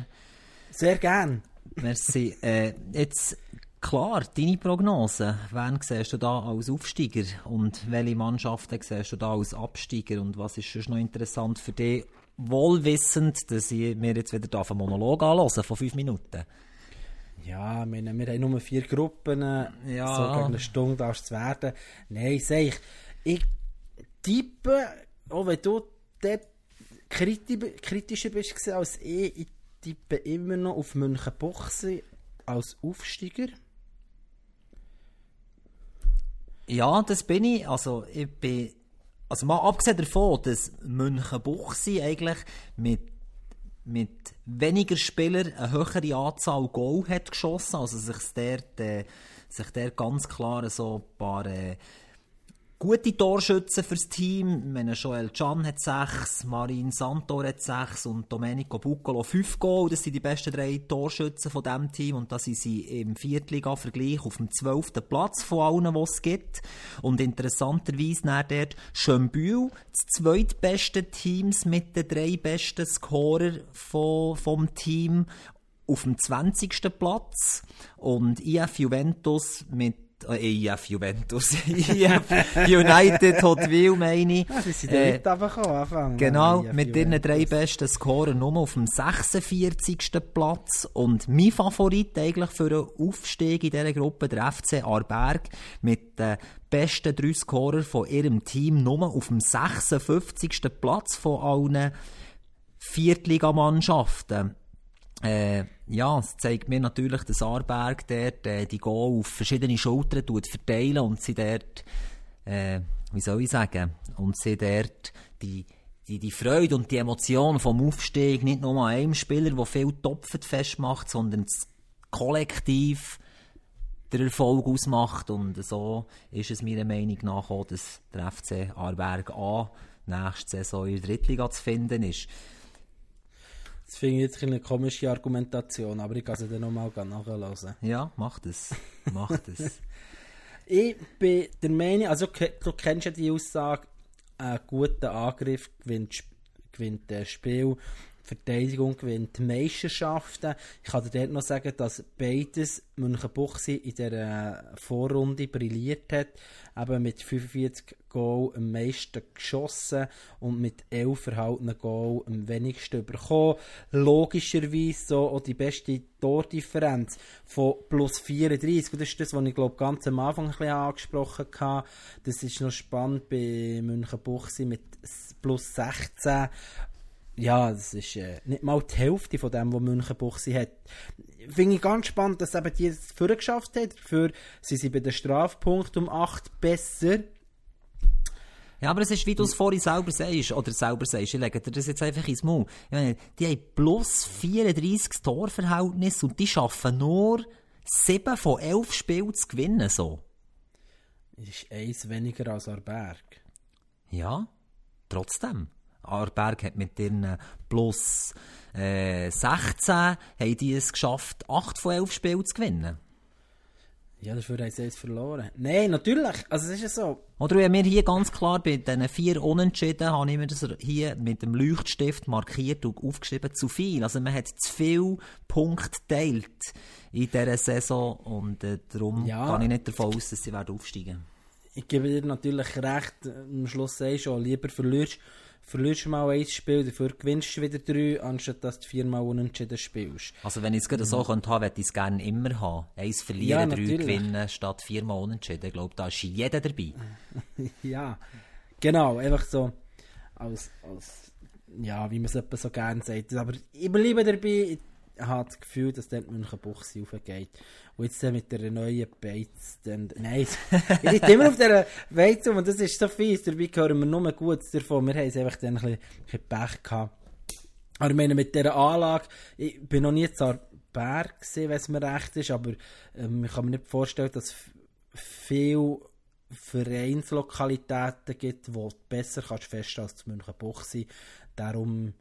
Sehr gern. Merci. Äh, jetzt Klar, deine Prognose. Wen siehst du da als Aufsteiger und welche Mannschaften siehst du da als Absteiger und was ist schon noch interessant für dich? Wohlwissend, dass ich mir jetzt wieder einen Monolog anhören von fünf Minuten. Ja, wir, wir haben nur vier Gruppen. Ja. So gegen eine Stunde darfst du werden. Nein, sag ich, ich tippe, auch wenn du dort kritischer bist als ich, ich tippe immer noch auf Münchenbuchsee als Aufsteiger. Ja, das bin ich. Also, ich bin, also mal abgesehen davon, dass Münchenbuchsee eigentlich mit, mit weniger Spielern eine höhere Anzahl Goal hat geschossen, also sich der, äh, sich der ganz klar so ein paar, äh, gute Torschützen fürs Team. Meine Joel Can hat sechs, Marin Santor hat sechs und Domenico Buccolo fünf Goal. Das sind die besten drei Torschützen von diesem Team und da sind sie im Viertliga-Vergleich auf dem zwölften Platz von allen, die es gibt. Und interessanterweise nach dort Schönbühl, das zweitbeste Teams mit den drei besten Scorer vom Team auf dem 20. Platz und IF Juventus mit äh, EF Juventus, [LAUGHS] EF United Hotwil meine ich. Ja, sie sind äh, anfangen. Genau, EF mit ihren drei besten Scorer nur auf dem 46. Platz und mein Favorit eigentlich für einen Aufstieg in dieser Gruppe, der FC Arberg, mit den besten drei Scorer von ihrem Team nur auf dem 56. Platz von allen Viertligamannschaften. Äh, ja, es zeigt mir natürlich, dass Arberg dort äh, die Goal auf verschiedene Schultern tut verteilen und sie dort, äh, wie soll ich sagen, und sie dort die die, die Freude und die Emotion vom Aufstieg nicht nur an einem Spieler, der viel Topfen festmacht, sondern das Kollektiv der Erfolg ausmacht. Und so ist es meiner Meinung nach auch, dass der FC Aarberg A nächste Saison in der Drittliga zu finden ist. Das finde ich jetzt eine komische Argumentation, aber ich kann sie dann nochmal nachlesen. Ja, mach das. Mach das. [LAUGHS] ich bin der Meinung, also du kennst ja die Aussage, ein guter Angriff gewinnt, gewinnt das Spiel. Verteidigung gewinnt Meisterschaften. Ich kann dir dort noch sagen, dass beides Münchenbuchsee in der Vorrunde brilliert hat. Eben mit 45 Goal am meisten geschossen und mit 11 erhaltenen Goal am wenigsten bekommen. Logischerweise so auch die beste Tordifferenz von plus 34. Und das ist das, was ich glaube ganz am Anfang ein bisschen angesprochen habe. Das ist noch spannend bei Münchenbuchsee mit plus 16 ja, das ist äh, nicht mal die Hälfte von dem, was Münchenbuchsee hat. Finde ich ganz spannend, dass eben die es geschafft hat. Dafür sind sie bei den Strafpunkten um 8 besser. Ja, aber es ist, wie du es vorhin selber sagst, oder selber sagst, ich lege dir das jetzt einfach ins Maul. Meine, die haben plus 34 Torverhältnis und die schaffen nur 7 von 11 Spielen zu gewinnen, so. Das ist eins weniger als Arberg. Ja, trotzdem. Arberg hat mit ihren plus äh, 16 haben die es geschafft, 8 von 11 Spielen zu gewinnen. Ja, dafür haben sie jetzt verloren. Nein, natürlich. Also es ist ja so. Oder wenn wir hier ganz klar bei diesen vier Unentschieden, habe ich mir das hier mit dem Leuchtstift markiert und aufgeschrieben, zu viel. Also man hat zu viel Punkte geteilt in dieser Saison und äh, darum ja. gehe ich nicht davon aus, dass sie werden aufsteigen Ich gebe dir natürlich recht, am Schluss sagst du, lieber verlierst verlierst du mal ein Spiel, dafür gewinnst du wieder drei, anstatt dass du viermal unentschieden spielst. Also wenn ich es gerade so mhm. könnte haben, würde ich es gerne immer haben. Eins verlieren, ja, drei gewinnen, statt viermal unentschieden. Ich glaube, da ist jeder dabei. [LAUGHS] ja, genau, einfach so als, als ja, wie man es so gerne sagt. Aber ich bleibe dabei, habe das Gefühl, dass dort Münchenbuchsee aufgeht. Und jetzt mit der neuen Beiz, dann, nein, [LAUGHS] ich bin immer auf dieser Beiz und das ist so fies, dabei hören wir nur Gutes davon. Wir haben es einfach dann ein bisschen, ein bisschen Pech gehabt. Aber ich meine, mit dieser Anlage, ich bin noch nie zu Berg gesehen, wenn es mir recht ist, aber ähm, ich kann mir nicht vorstellen, dass viele Vereinslokalitäten gibt, wo du besser kannst feststellen als zu Münchenbuchsee. Darum,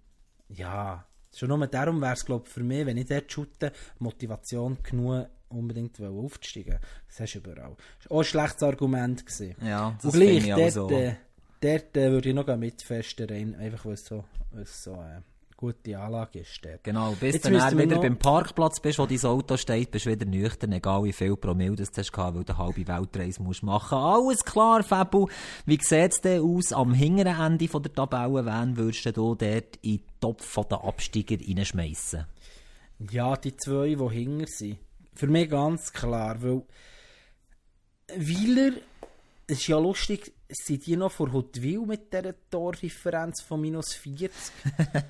ja, Schon nur darum wäre es, glaube für mich, wenn ich dort shoote, Motivation genug, unbedingt aufzusteigen. Das hast du überall. Das war auch ein schlechtes Argument. Gewesen. Ja, das Und gleich, dort, so. äh, dort äh, würde ich noch mitfesten, rein, einfach weil es so, weil's so äh, gute Anlage ist. Dort. Genau, bis Jetzt du dann wieder noch... beim Parkplatz bist, wo dein Auto steht, bist du wieder nüchtern, egal wie viel Promille das du hast, weil du eine halbe Weltreise musst machen Alles klar, Fabu. Wie sieht es denn aus am hinteren Ende von der Tabelle? Wen würdest du dort in den Topf der Absteiger reinschmeißen? Ja, die zwei, die hinger sind. Für mich ganz klar, weil Wieler, es ist ja lustig, sind die noch vor Hotwil mit dieser Tordifferenz von minus 40?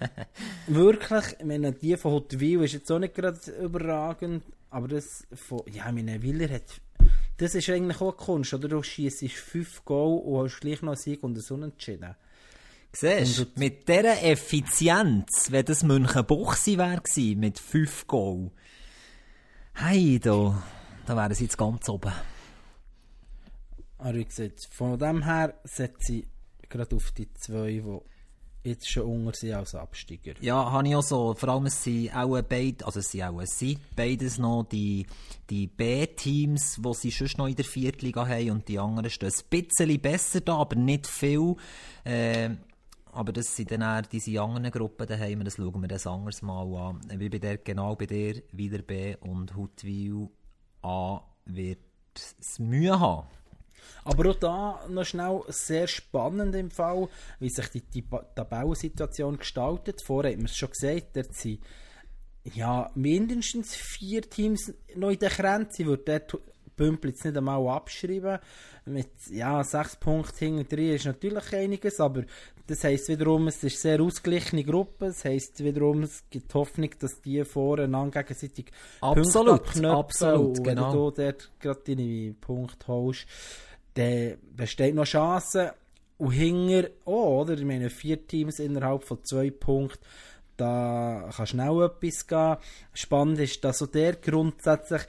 [LAUGHS] Wirklich, ich meine, die von Hotwil ist jetzt auch nicht gerade überragend, aber das von, ja, meine Willer hat, das ist eigentlich auch eine Kunst, oder? Du schießt 5 Goal und hast gleich noch einen Sieg und einen Unentschieden. Siehst du, mit dieser Effizienz, wenn das Münchenbuchsi wäre mit 5 Goal, hey, da, da wären sie jetzt ganz oben. Gesagt, von dem her setze ich gerade auf die zwei, die jetzt schon unter sind als Absteiger. Ja, habe ich auch so. Vor allem sind auch beide, also es sind auch sind beides noch die, die B-Teams, die sie schon noch in der Viertliga haben und die anderen stehen ein bisschen besser da, aber nicht viel. Äh, aber das sind dann eher diese anderen Gruppen daheim, das schauen wir das anderes Mal an. Wie bei der, genau bei der, wieder B und Hutwil A wird es Mühe haben. Aber auch da noch schnell sehr spannend im Fall, wie sich die, die Tabellensituation gestaltet. Vorher haben wir es schon gesagt, dort sind ja, mindestens vier Teams noch in der Grenze. Ich würde dort Pümpel jetzt nicht einmal abschreiben. Mit ja, sechs Punkten hinter drei ist natürlich einiges, aber das heisst wiederum, es ist eine sehr ausgeglichene Gruppe. Das heisst wiederum, es gibt Hoffnung, dass die voreinander gegenseitig absolut, Punkte absolut, genau. Wenn du dort gerade deine Punkte holst, dann besteht noch Chance. Und hinger auch, oder? Ich meine, vier Teams innerhalb von zwei Punkten, da kann schnell etwas gehen. Spannend ist, dass so der grundsätzlich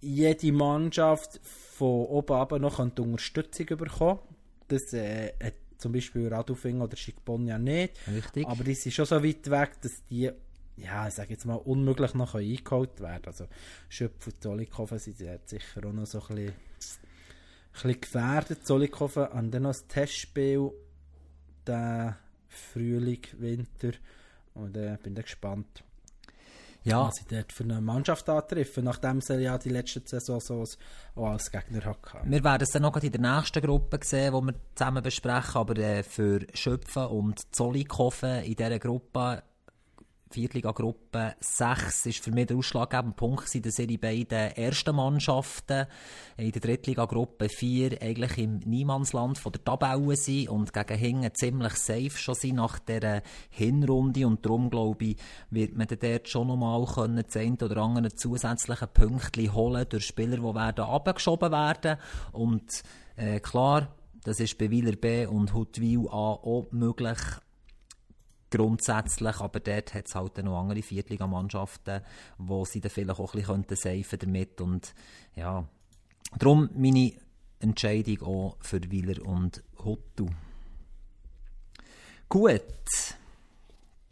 jede Mannschaft von oben ab noch Unterstützung bekommen Das äh, hat zum Beispiel Radufing oder Schickbon ja nicht. Richtig. Aber die sind schon so weit weg, dass die, ja, ich sage jetzt mal, unmöglich noch eingeholt werden Also Schöpf und Zollikofen sind sicher auch noch so ein bisschen, bisschen gefährdet. Zollikofen haben dann noch ein Testspiel, den Frühling, Winter. Und äh, bin da gespannt ja. was sie dort für eine Mannschaft antreffen, nachdem sie ja die letzte Saison so auch als Gegner hatten. Wir werden es dann noch in der nächsten Gruppe sehen, die wir zusammen besprechen, aber äh, für Schöpfen und Zollikofen in dieser Gruppe Viertliga-Gruppe 6 ist für mich der ausschlaggebende Punkt dass ihre beiden ersten Mannschaften in der Drittliga-Gruppe 4 eigentlich im Niemandsland von der Tabelle sind und gegen Hingen ziemlich safe schon sind nach dieser Hinrunde. Und darum glaube ich, wird man dort schon nochmal können, das oder andere zusätzliche Punkte holen durch Spieler, die werden abgeschoben werden. Und äh, klar, das ist bei Wieler B und Hutwil A auch möglich, grundsätzlich, aber dort hat es halt noch andere Viertligamannschaften, wo sie dann vielleicht auch ein bisschen safen damit und ja, darum meine Entscheidung auch für Wieler und Huttu. Gut,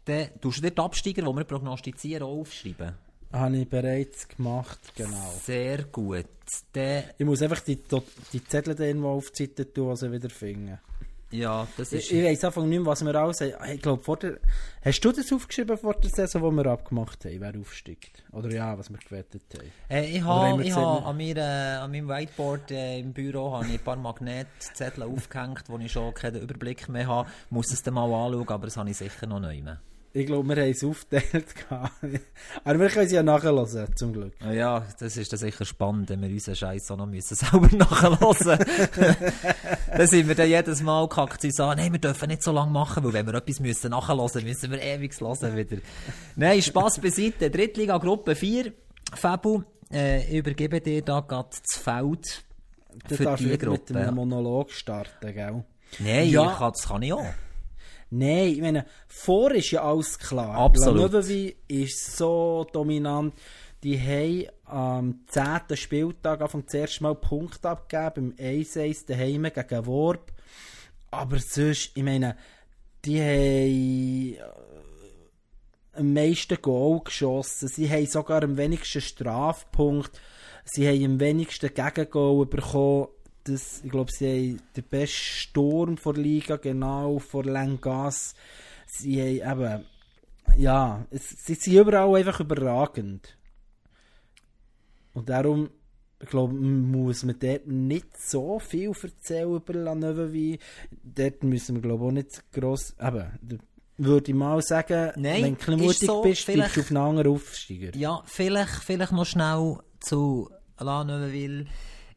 dann tust du dir die Absteiger, die wir prognostizieren, auch aufschreiben? Habe ich bereits gemacht, genau. Sehr gut. Dann ich muss einfach die, die Zettel irgendwo auf die tun, sie wieder finden. Ja, das ist... Ich, ich weiss einfach nicht mehr, was wir alles haben. Ich glaube, vor der... Hast du das aufgeschrieben vor der Saison, die wir abgemacht haben, wer aufsteigt? Oder ja, was wir gewettet haben? Äh, ich habe ich ha an, mir, äh, an meinem Whiteboard äh, im Büro habe ich ein paar Magnetzettel aufgehängt, wo ich schon keinen Überblick mehr habe. Ich muss es dann mal anschauen, aber das habe ich sicher noch nicht mehr. Ich glaube, wir haben es aufgeteilt. [LAUGHS] Aber wir können es ja nachhören, zum Glück. Ja, das ist dann sicher spannend, wenn wir unseren Scheiß auch noch müssen [LAUGHS] selber nachhören [LAUGHS] Dann sind wir dann jedes Mal gekackt und sagen, nein, wir dürfen nicht so lange machen, weil wenn wir etwas müssen nachhören müssen, müssen wir ewig hören wieder. nein, Spass beiseite. Drittliga Gruppe 4. Fabu, äh, ich übergebe dir da gerade das Feld für du die Gruppe. mit einem Monolog starten, gell? Nein, ja. kann, das kann ich auch. Nein, ich meine, vor ist ja alles klar. Absolut. Löwenwein ist so dominant. Die haben am 10. Spieltag vom zuerst Mal Punkt abgegeben, im 1-1 daheim gegen Worp. Aber sonst, ich meine, die haben äh, am meisten Goal geschossen. Sie haben sogar am wenigsten Strafpunkt. Sie haben am wenigsten Gegengol bekommen das, ich glaube, sie haben den besten Sturm der Liga, genau, vor Lengas. Sie haben eben, ja, es, sie sind überall einfach überragend. Und darum, ich glaube, muss man dort nicht so viel erzählen über La Neuve Dort müssen wir, glaube ich, auch nicht gross, eben, würde ich mal sagen, Nein, wenn du mutig so, bist, bleibst du auf einen anderen Aufsteiger. Ja, vielleicht, vielleicht noch schnell zu La Neuveville.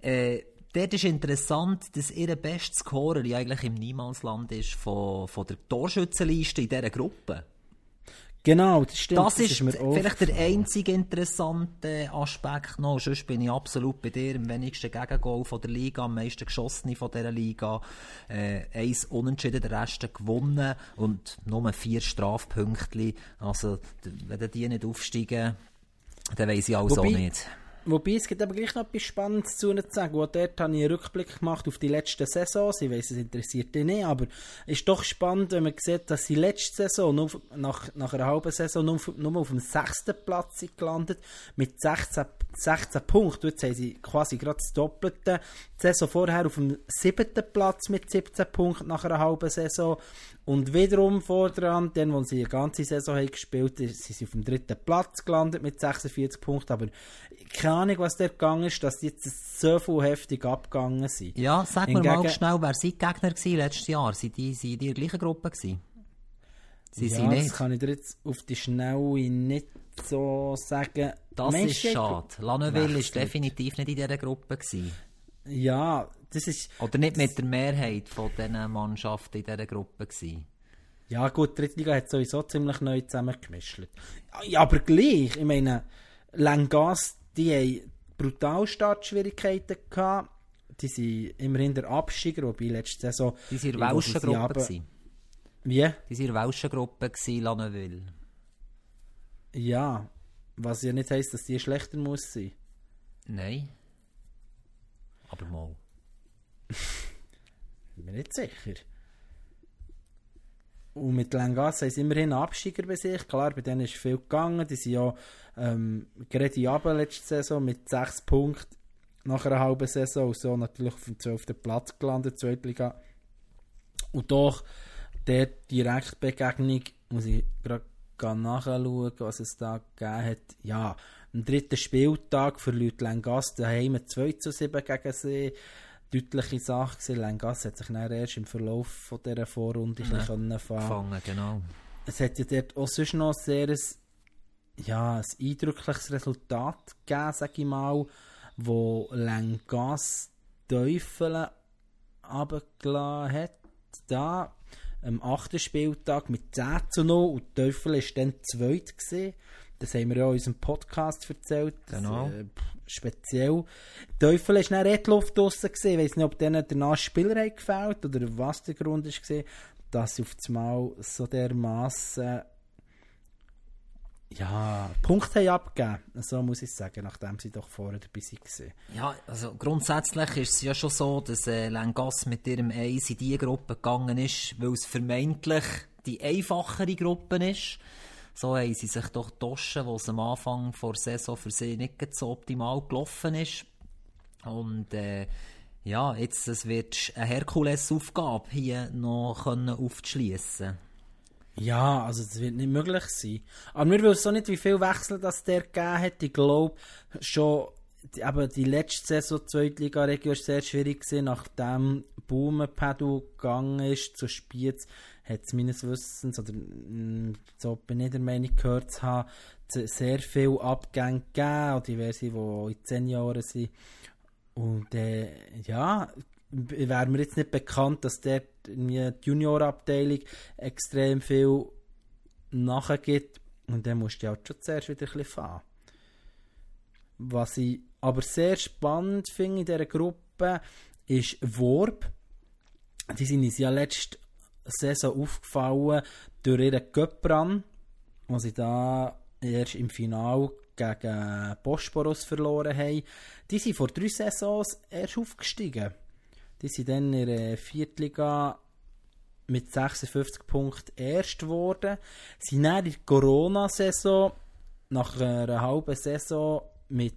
Äh, Dort ist interessant, dass ihr bester Scorer eigentlich im Niemandsland ist von, von der Torschützenliste in dieser Gruppe. Genau, das stimmt. Das, das ist, ist vielleicht der einzige interessante Aspekt noch. Sonst bin ich absolut bei dir. Am wenigsten Gegengol von der Liga, am meisten geschossene von dieser Liga. Äh, eins unentschieden, der Rest gewonnen und nur vier Strafpünktchen. Also, wenn die nicht aufsteigen, dann weiss ich also Wobei, nicht. Wobei, es gibt aber gleich noch etwas Spannendes zu sagen. Und dort habe ich einen Rückblick gemacht auf die letzte Saison. Ich weiss, es interessiert dich nicht, aber es ist doch spannend, wenn man sieht, dass sie letzte Saison, nur, nach, nach einer halben Saison, nur, nur auf dem sechsten Platz sind gelandet, mit 16, 16 Punkten. Jetzt haben sie quasi gerade das Doppelte. Die Saison vorher auf dem siebten Platz mit 17 Punkten nach einer halben Saison. Und wiederum vordran, dann, als sie eine ganze Saison haben gespielt haben, sind sie auf dem dritten Platz gelandet mit 46 Punkten. Aber keine Ahnung, was dort gegangen ist, dass die jetzt so viel heftig abgegangen sind. Ja, sag mir mal schnell, wer sind die Gegner gewesen letztes Jahr? Sind die, sind die in der gleichen Gruppe gewesen? Sie ja, sind nicht. das kann ich dir jetzt auf die Schnelle nicht so sagen. Das Mensch, ist schade. Laneuville war definitiv nicht in dieser Gruppe. Gewesen. Ja, das ist... Oder nicht mit der Mehrheit von diesen Mannschaften in dieser Gruppe gewesen. Ja gut, die Drittliga hat sowieso ziemlich neu zusammengemischt. Ja, aber gleich, ich meine, Langas, die haben brutal Startschwierigkeiten gehabt. die sind immerhin der Absteiger, wobei letzte Saison... Die waren in der welschen Gruppe. Gewesen. Wie? Die waren in der welschen Gruppe, Lanneville. Ja, was ja nicht heisst, dass die schlechter muss sein. Nein. Aber mal. [LAUGHS] Bin mir nicht sicher. Und mit Langas haben sie immerhin Absteiger bei sich. Klar, bei denen ist viel gegangen. Die sind ja ähm, gerade in letzte Saison mit 6 Punkten nach einer halben Saison und so natürlich auf dem 12. Platz gelandet, Zweitliga. Und doch, der Direktbegegnung, muss ich gerade nachschauen, was es da gegeben hat. Ja, am dritten Spieltag verliert Langas daheim 2 zu 7 gegen sie deutliche Sache gewesen. Lengas hat sich dann erst im Verlauf von dieser Vorrunde ja. können fangen. Genau. Es hat ja dort auch sonst noch sehr ein, ja, ein eindrückliches Resultat gegeben, sage ich mal, wo Lengas Teufel runtergelassen hat. Da, am achten Spieltag mit 10 zu 0 und Teufel war dann zweit gewesen. Das haben wir ja in unserem Podcast erzählt. Genau. Das, äh, speziell. Teufel war dann eh die Luft draussen. Ich weiß nicht, ob denen danach Spieler gefällt oder was der Grund war, dass sie auf einmal so dermaßen ja, Punkte haben abgegeben, so muss ich sagen, nachdem sie doch vorher dabei waren. Ja, also grundsätzlich ist es ja schon so, dass äh, Lengas mit ihrem Eis in die Gruppe gegangen ist, weil es vermeintlich die einfachere Gruppe ist. So haben sie sich doch Taschen, wo es am Anfang der Saison für sie nicht so optimal gelaufen ist. Und äh, ja, jetzt es wird eine Herkulesaufgabe hier noch aufzuschließen. Ja, also das wird nicht möglich sein. Aber wir wissen auch nicht, wie viel Wechsel das der gegeben hat. Ich glaube, schon aber die letzte Saison Zweitliga-Region war sehr schwierig gewesen, nachdem Baumenpedal gegangen ist zu Spiez, hat es meines Wissens, oder mm, so bin ich der Meinung gehört zu haben, sehr viele Abgänge gegeben, auch diverse, die in zehn Jahren sind. Und äh, ja, wäre mir jetzt nicht bekannt, dass dort die Junior-Abteilung extrem viel nachgibt. Und dann musst du halt schon zuerst wieder ein bisschen fahren. Was ich aber sehr spannend finde in dieser Gruppe, ist Worb. Die sind uns ja letzte Saison aufgefallen durch ihren Göppran, wo sie da erst im Final gegen Bosporus verloren haben. Die sind vor drei Saisons erst aufgestiegen. Die sind dann in der Viertliga mit 56 Punkten erst geworden. Sie sind dann in der Corona-Saison nach einer halben Saison mit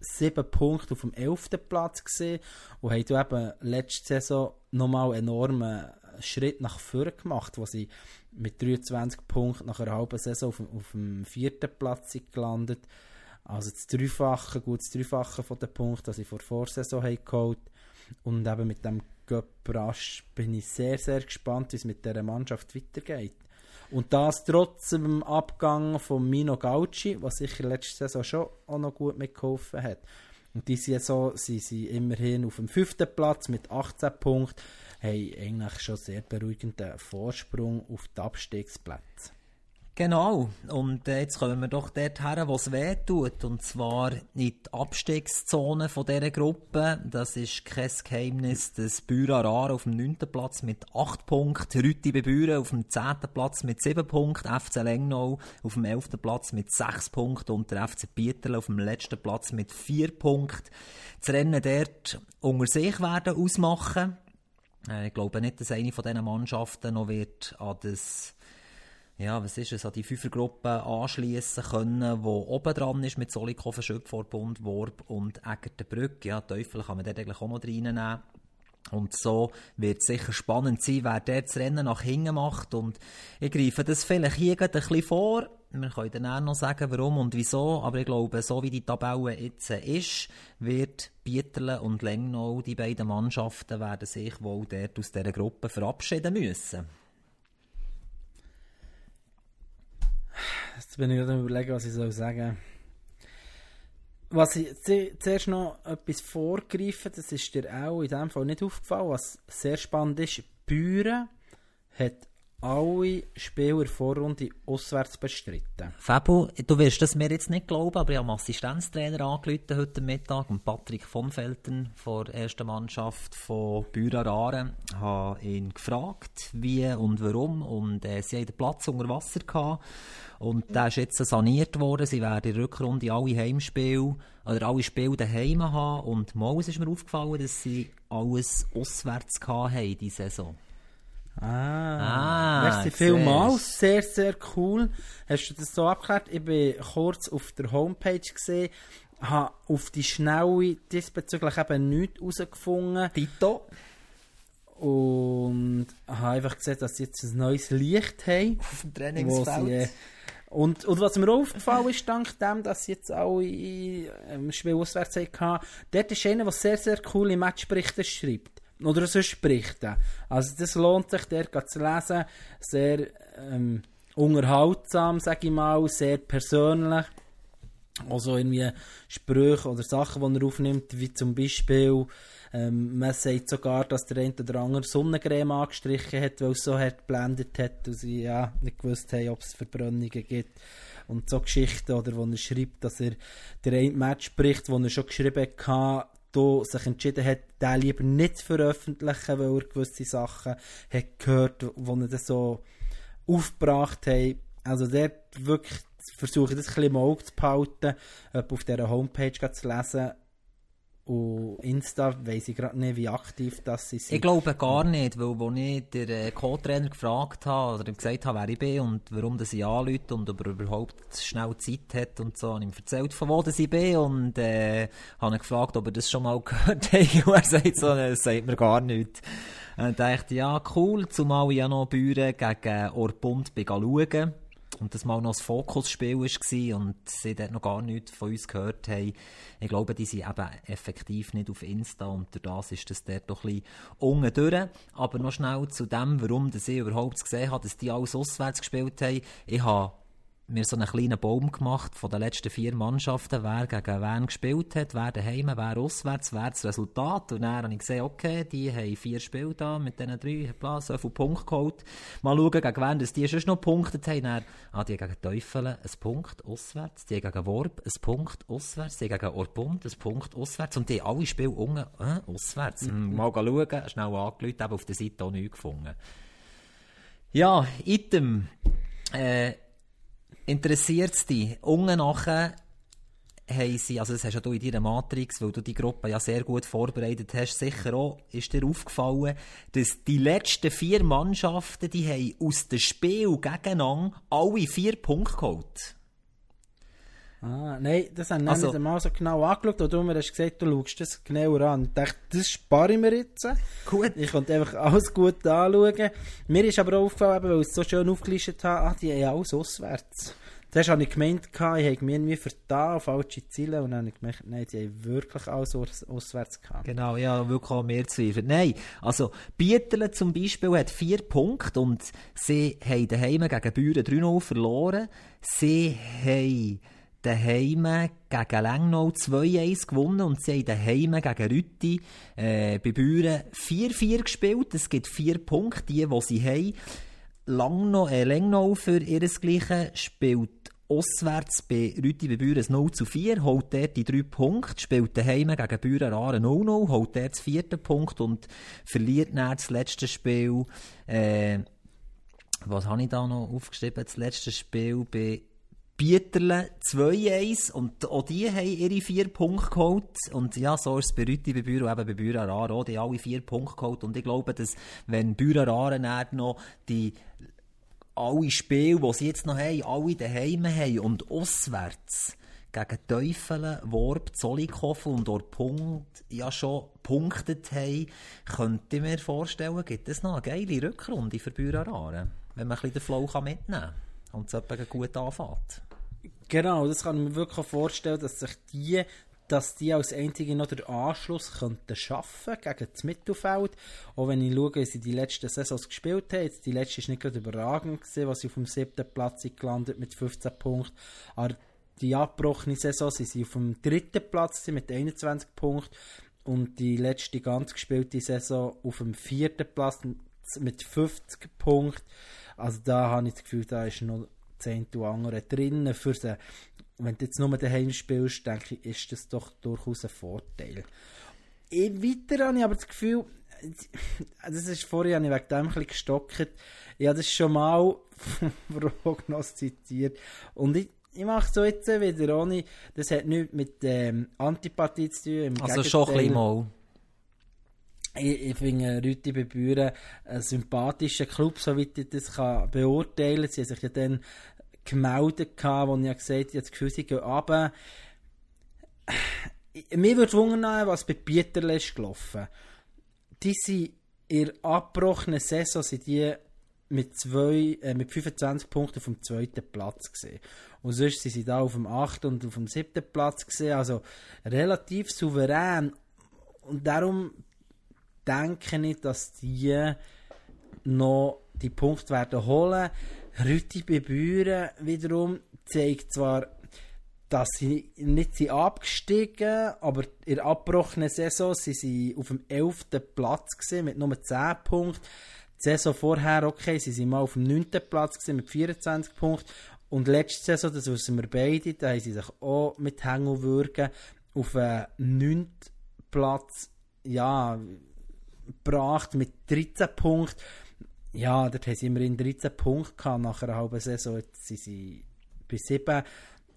7 Punkten auf dem 11. Platz gesehen und haben eben letzte Saison nochmal enormen Schritt nach vorne gemacht, wo sie mit 23 Punkten nach einer halben Saison auf, auf dem vierten Platz sind gelandet. Also das Dreifache, gut das Dreifache von den Punkten, die sie vor der Vorsaison haben geholt. Und eben mit dem Göpp bin ich sehr, sehr gespannt, wie es mit dieser Mannschaft weitergeht. Und das trotz dem Abgang von Mino Gauci, was sicher letzte Saison schon auch noch gut mitgeholfen hat. Und diese Saison sind sie immerhin auf dem fünften Platz mit 18 Punkten, haben eigentlich schon sehr beruhigenden Vorsprung auf die Abstiegsplätze. Genau. Und äh, jetzt kommen wir doch dort her, wo es weh tut. Und zwar in die Abstiegszone von dieser Gruppe. Das ist kein Geheimnis. Das Büra Rar auf dem 9. Platz mit 8 Punkten. Rüti Bebüren auf dem 10. Platz mit 7 Punkten. FC Lengnau auf dem 11. Platz mit 6 Punkten. Und der FC Bieterl auf dem letzten Platz mit 4 Punkten. Das Rennen dort unter sich werden ausmachen. Äh, ich glaube nicht, dass eine von diesen Mannschaften noch wird an das ja, was ist es, an die Fünfergruppe anschließen können, wo oben dran ist mit Solikofen, Schöpfvorbund, Worb und Eggertenbrück. Ja, Teufel kann man dort eigentlich auch noch reinnehmen. Und so wird es sicher spannend sein, wer dort das Rennen nach hinten macht. Und ich greife das vielleicht hier ein bisschen vor. Wir können dann noch sagen, warum und wieso. Aber ich glaube, so wie die Tabelle jetzt ist, wird Bieterle und Lengnau, die beiden Mannschaften, werden sich wohl dort aus dieser Gruppe verabschieden müssen. Jetzt bin ich gerade überlegen, was ich soll sagen Was ich zuerst noch etwas vorgreife, das ist dir auch in dem Fall nicht aufgefallen, was sehr spannend ist. Büren hat alle Spieler Vorrunde auswärts bestritten. Fabu, du wirst das mir jetzt nicht glauben, aber ich habe einen Assistenztrainer angerufen heute Mittag und Patrick von Felten von der ersten Mannschaft von Büra Raren. Habe ihn gefragt, wie und warum und äh, sie haben den Platz unter Wasser gehabt und der ist jetzt saniert worden. Sie werden in der Rückrunde alle Heimspiele oder alle Spiele daheim haben und mal ist mir aufgefallen, dass sie alles auswärts hatten diese Saison. Ah, Ah, merci jetzt vielmals, sehr, sehr cool. Hast du das so abgeklärt? Ich bin kurz auf der Homepage gesehen, habe auf die Schnelle diesbezüglich eben nichts herausgefunden Tito? und habe einfach gesehen, dass sie jetzt ein neues Licht haben. Auf dem Trainingsfeld. äh, und, und was mir auch aufgefallen ist, dank dem, dass sie jetzt alle ähm, Spiel auswärts hatten, dort ist einer, der sehr, sehr coole Matchberichte schreibt. Oder sonst Berichte. Also das lohnt sich, dort zu lesen. Sehr ähm, unterhaltsam, sage ich mal, sehr persönlich. Also irgendwie Sprüche oder Sachen, die er aufnimmt, wie zum Beispiel, ähm, man sagt sogar, dass der eine oder andere Sonnencreme angestrichen hat, weil es so hart geblendet hat und sie ja, nicht gewusst haben, ob es Verbrennungen gibt. Und so Geschichten, oder wo er schreibt, dass er der eine Matchbericht, den er schon geschrieben hat, sich entschieden hat, den lieber nicht zu veröffentlichen, weil er gewisse Sachen hat gehört, die er dann so aufgebracht hat. Also dort wirklich versuche ich das ein bisschen im Auge zu behalten, ob auf dieser Homepage zu lesen. Und Insta weiss ich gerade nicht, wie aktiv das sind. Ich glaube gar nicht, weil als ich den äh, Co-Trainer gefragt habe oder ihm gesagt habe, wer ich bin und warum das ich anrufe und ob er überhaupt schnell Zeit hat und so, habe ich ihm erzählt, von wo das ich bin und äh, habe ihn gefragt, ob er das schon mal [LAUGHS] gehört hat und er sagt so, äh, das sagt mir gar nichts. Und dachte ich, ja cool, zumal ich ja noch Büren gegen Orpund bin schauen und das mal noch das Fokusspiel war und sie dort noch gar nichts von uns gehört haben. Ich glaube, die sind eben effektiv nicht auf Insta und das ist das dort doch ein bisschen. Aber noch schnell zu dem, warum ich überhaupt gesehen habe, dass die alles auswärts gespielt haben. Ich habe mir so einen kleinen Baum gemacht von den letzten vier Mannschaften, wer gegen wen gespielt hat, wer daheim, wer auswärts, wer das Resultat. Und dann habe ich gesehen, okay, die haben vier Spiele da mit diesen drei, bla, so viele Punkte geholt. Mal schauen, gegen wen dass die schon noch gepunktet haben. Dann, ah, die gegen Teufel ein Punkt auswärts, die gegen Worb ein Punkt auswärts, die gegen Orbund ein Punkt auswärts und die alle Spiele unten äh, auswärts. Mhm. Mal schauen, schnell angelötet, eben auf der Seite auch nichts gefunden. Ja, Item. Äh, Interessiert es dich? Unten nachher haben sie, also das hast ja du in deiner Matrix, weil du die Gruppe ja sehr gut vorbereitet hast, sicher auch, ist dir aufgefallen, dass die letzten vier Mannschaften, die haben aus dem Spiel gegeneinander alle vier Punkte geholt. Ah, nein, das habe ich Also- nicht einmal so genau angeschaut, und du mir hast gesagt, du schaust das genauer an. Ich dachte, das spare ich mir jetzt. Gut. Ich konnte einfach alles gut anschauen. Mir ist aber auch aufgefallen, weil ich es so schön aufgelistet habe, ah, die haben alles auswärts. Zuerst habe ich gemeint, ich habe mir irgendwie vertan auf falsche Ziele und dann habe ich gemerkt, nein, die haben wirklich alles aus auswärts gehabt. Genau, ja, wirklich auch mehr Zweifel. Nein, also Bieterle zum Beispiel hat vier Punkte und sie haben daheim gegen Büren 3-0 verloren. Sie haben daheim gegen Lengnau 2-1 gewonnen und sie haben daheim gegen Rütti äh, bei Büren 4-4 gespielt. Es gibt vier Punkte, die, die sie haben. Langnau, äh, Lengnau für ihresgleichen spielt auswärts bei Rütti bei Büren 0 zu 4, holt dort die drei Punkte, spielt daheim gegen Büren Aare 0-0, holt dort den vierten Punkt und verliert dann das letzte Spiel, äh, was habe ich da noch aufgeschrieben, das letzte Spiel bei Bieterle 2-1 und auch die haben ihre vier Punkte geholt. Und ja, so ist es bei Rütti, bei Büro, eben bei Büro Aare auch, die haben alle vier Punkte geholt. Und ich glaube, dass wenn Büro Aare dann noch die alle Spiele, die sie jetzt noch haben, alle daheim haben und auswärts gegen Teufel, Worp, Zollikofen und Orpunkt ja schon punktet haben, könnte ich mir vorstellen, gibt es noch eine geile Rückrunde für Bühreraren, wenn man ein bisschen den Flow mitnehmen kann und es etwa gut anfängt. Genau, das kann ich mir wirklich vorstellen, dass sich die, dass die als einzige noch den Anschluss könnten schaffen gegen das Mittelfeld. Auch wenn ich schaue, wie sie die letzten Saisons gespielt haben. Jetzt die letzte ist nicht gerade überragend gewesen, was sie auf dem siebten Platz sind gelandet mit 15 Punkten. Aber die abgebrochene Saison sind sie auf dem dritten Platz mit 21 Punkten. Und die letzte ganz gespielte Saison auf dem vierten Platz mit 50 Punkten. Also da habe ich das Gefühl, da ist noch 10 andere drinnen. Für sie. Wenn du jetzt nur daheim spielst, denke ich, ist das doch durchaus ein Vorteil. Ich, weiter habe ich aber das Gefühl, [LAUGHS] das ist vorher habe ich wegen dem ein bisschen gestockt. Ich habe das schon mal [LAUGHS] prognostiziert. Und ich, ich mache so jetzt wieder ohne, das hat nichts mit ähm, Antipathie zu tun. Also schon ein bisschen mal. Ich, ich finde Rüti bei Büren einen sympathischen Club, soweit ich das kann beurteilen kann. Sie haben sich ja dann gemeldet, wo ich ja gesagt habe das Gefühl, sie gehen runter. Mir würde wundern, was bei Bieterle ist gelaufen. Die sind in der abgebrochenen Saison sind die mit, zwei, äh, mit 25 Punkten vom zweiten Platz gesehen. Und sonst sind sie da auf dem 8. und auf dem 7. Platz gesehen. Also relativ souverän. Und darum denke ich, dass die noch die Punkte werden holen. Rüti Bebüren wiederum zeigt zwar, dass sie nicht sie abgestiegen, aber in der abgebrochenen Saison sind sie auf dem 11. Platz gesehen mit nur 10 Punkten. Die Saison vorher, okay, sie sind mal auf dem 9. Platz gesehen mit 24 Punkten. Und letzte Saison, das wissen wir beide, da haben sie sich auch mit Hängelwürgen auf den 9. Platz, ja, gebracht mit 13 Punkten. Ja, dort haben sie immerhin 13 Punkte gehabt nach einer halben Saison. Jetzt sind sie bei 7.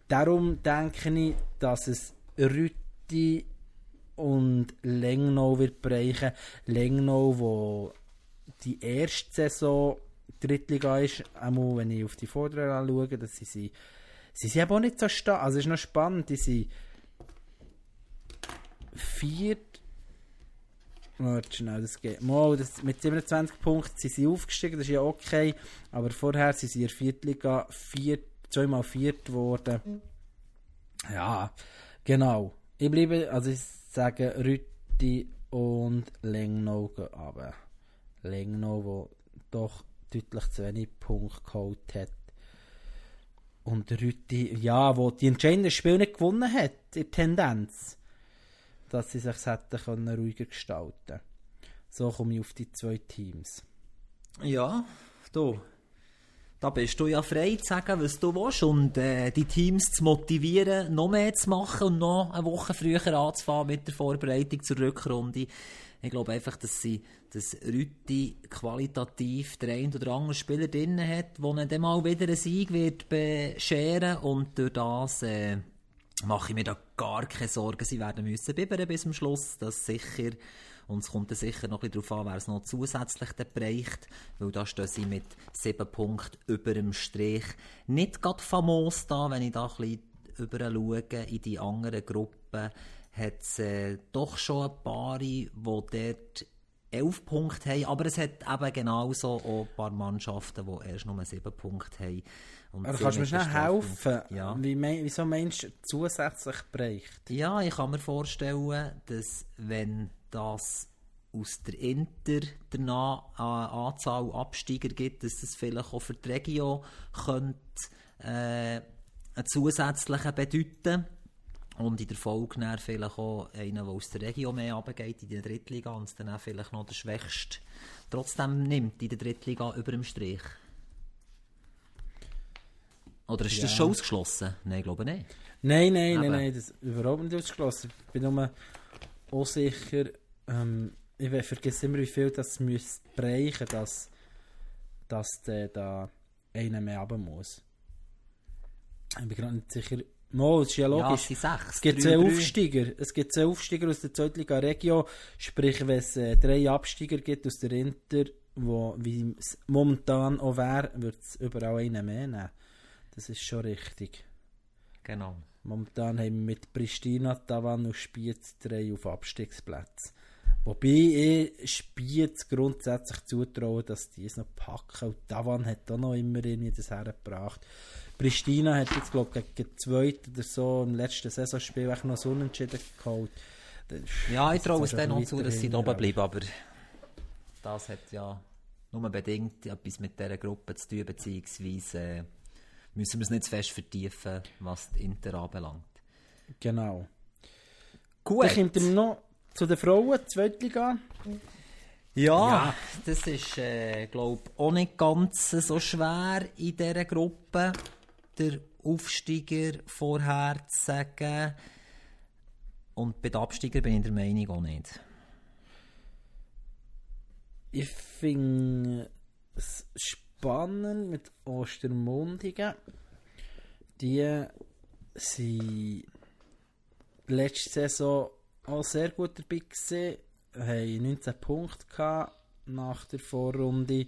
Darum denke ich, dass es Rütti und Lengnau wird bereichen. Lengnau, wo die erste Saison Drittliga ist, einmal wenn ich auf die Vorderen anschaue, dass sie, sie, sie sind aber auch nicht so stark. Also es ist noch spannend, die sind viert schnell, das geht. Mal, das, mit 27 Punkten sind sie aufgestiegen, das ist ja okay. Aber vorher sind sie in der Viertliga vier, zweimal viert geworden. Ja, genau. Ich bleibe, also ich sage Rütti und Lengnau gehen runter. Lengnau, doch deutlich zu wenig Punkte geholt hat. Und Rütti, ja, wo die entscheidenden Spiele nicht gewonnen hat, in Tendenz dass sie sich hätten können ruhiger gestalten So komme ich auf die zwei Teams. Ja, du. Da bist du ja frei zu sagen, was du willst und äh, die Teams zu motivieren, noch mehr zu machen und noch eine Woche früher anzufangen mit der Vorbereitung zur Rückrunde. Ich glaube einfach, dass sie dass Rütti qualitativ der oder andere Spieler drin hat, wo dann mal wieder einen Sieg wird bescheren und durch das äh, mache ich mir da gar keine Sorgen. Sie werden müssen bibbern bis zum Schluss, das sicher. Und es kommt sicher noch ein bisschen darauf an, wer es noch zusätzlich bereicht, weil da stehen sie mit sieben Punkten über dem Strich. Nicht gerade famos da, wenn ich da ein bisschen über schaue in die anderen Gruppen, hat es äh, doch schon ein paar, die dort elf Punkte haben, aber es hat eben genauso auch ein paar Mannschaften, die erst nur sieben Punkte haben. Und aber kannst du mir schnell helfen? Ja. Wie mein, wieso meinst du zusätzlich bereicht? Ja, ich kann mir vorstellen, dass wenn das aus der Inter danach eine Anzahl Absteiger gibt, dass das vielleicht auch für die Region könnte, äh, einen zusätzlichen bedeuten und in der Folge dann vielleicht auch einen, der aus der Region mehr runtergeht in die Drittliga und dann auch vielleicht noch der Schwächste trotzdem nimmt in der Drittliga über dem Strich. Oder ist ja. das schon ausgeschlossen? Nein, ich glaube nicht. Nein, nein, nein, nein, das ist überhaupt nicht ausgeschlossen. Ich bin nur unsicher, ähm, ich vergesse immer, wie viel das müsste brechen, dass, dass der da einer mehr haben muss. Ich bin gerade nicht sicher. Mo, das ist ja logisch. Ja, es, es gibt zwei Aufsteiger. Es gibt zwei Aufsteiger aus der Zweitliga Regio. Sprich, wenn es äh, drei Absteiger gibt aus der Inter, wo wie es momentan auch wäre, wird es überall einen mehr nehmen. Das ist schon richtig. Genau. Momentan haben wir mit Pristina, Tavan und Spiez drei auf Abstiegsplätzen. Wobei ich Spiez grundsätzlich zutraue, dass die es noch packen. Und Tavan hat auch noch immer irgendwie das hergebracht. Pristina hat jetzt, glaube ich, gegen Zweit oder so im letzten Saisonspiel noch so unentschieden geholt. Ja, ich traue es dann noch zu, dass sie da oben bleiben, aber das hat ja nur bedingt etwas mit dieser Gruppe zu tun, beziehungsweise äh, müssen wir es nicht zu fest vertiefen, was die Inter anbelangt. Genau. Gut. Dann kommt noch zu den Frauen, Zweitliga. Ja, Ja. das ist, äh, glaube auch nicht ganz so schwer in dieser Gruppe, der Aufsteiger vorher zu sagen. Und bei den Absteigern bin ich der Meinung auch nicht. Ich finde es spannend mit Ostermundigen. Die sind letzte Saison auch sehr gut dabei gewesen. Haben 19 Punkte gehabt nach der Vorrunde. Die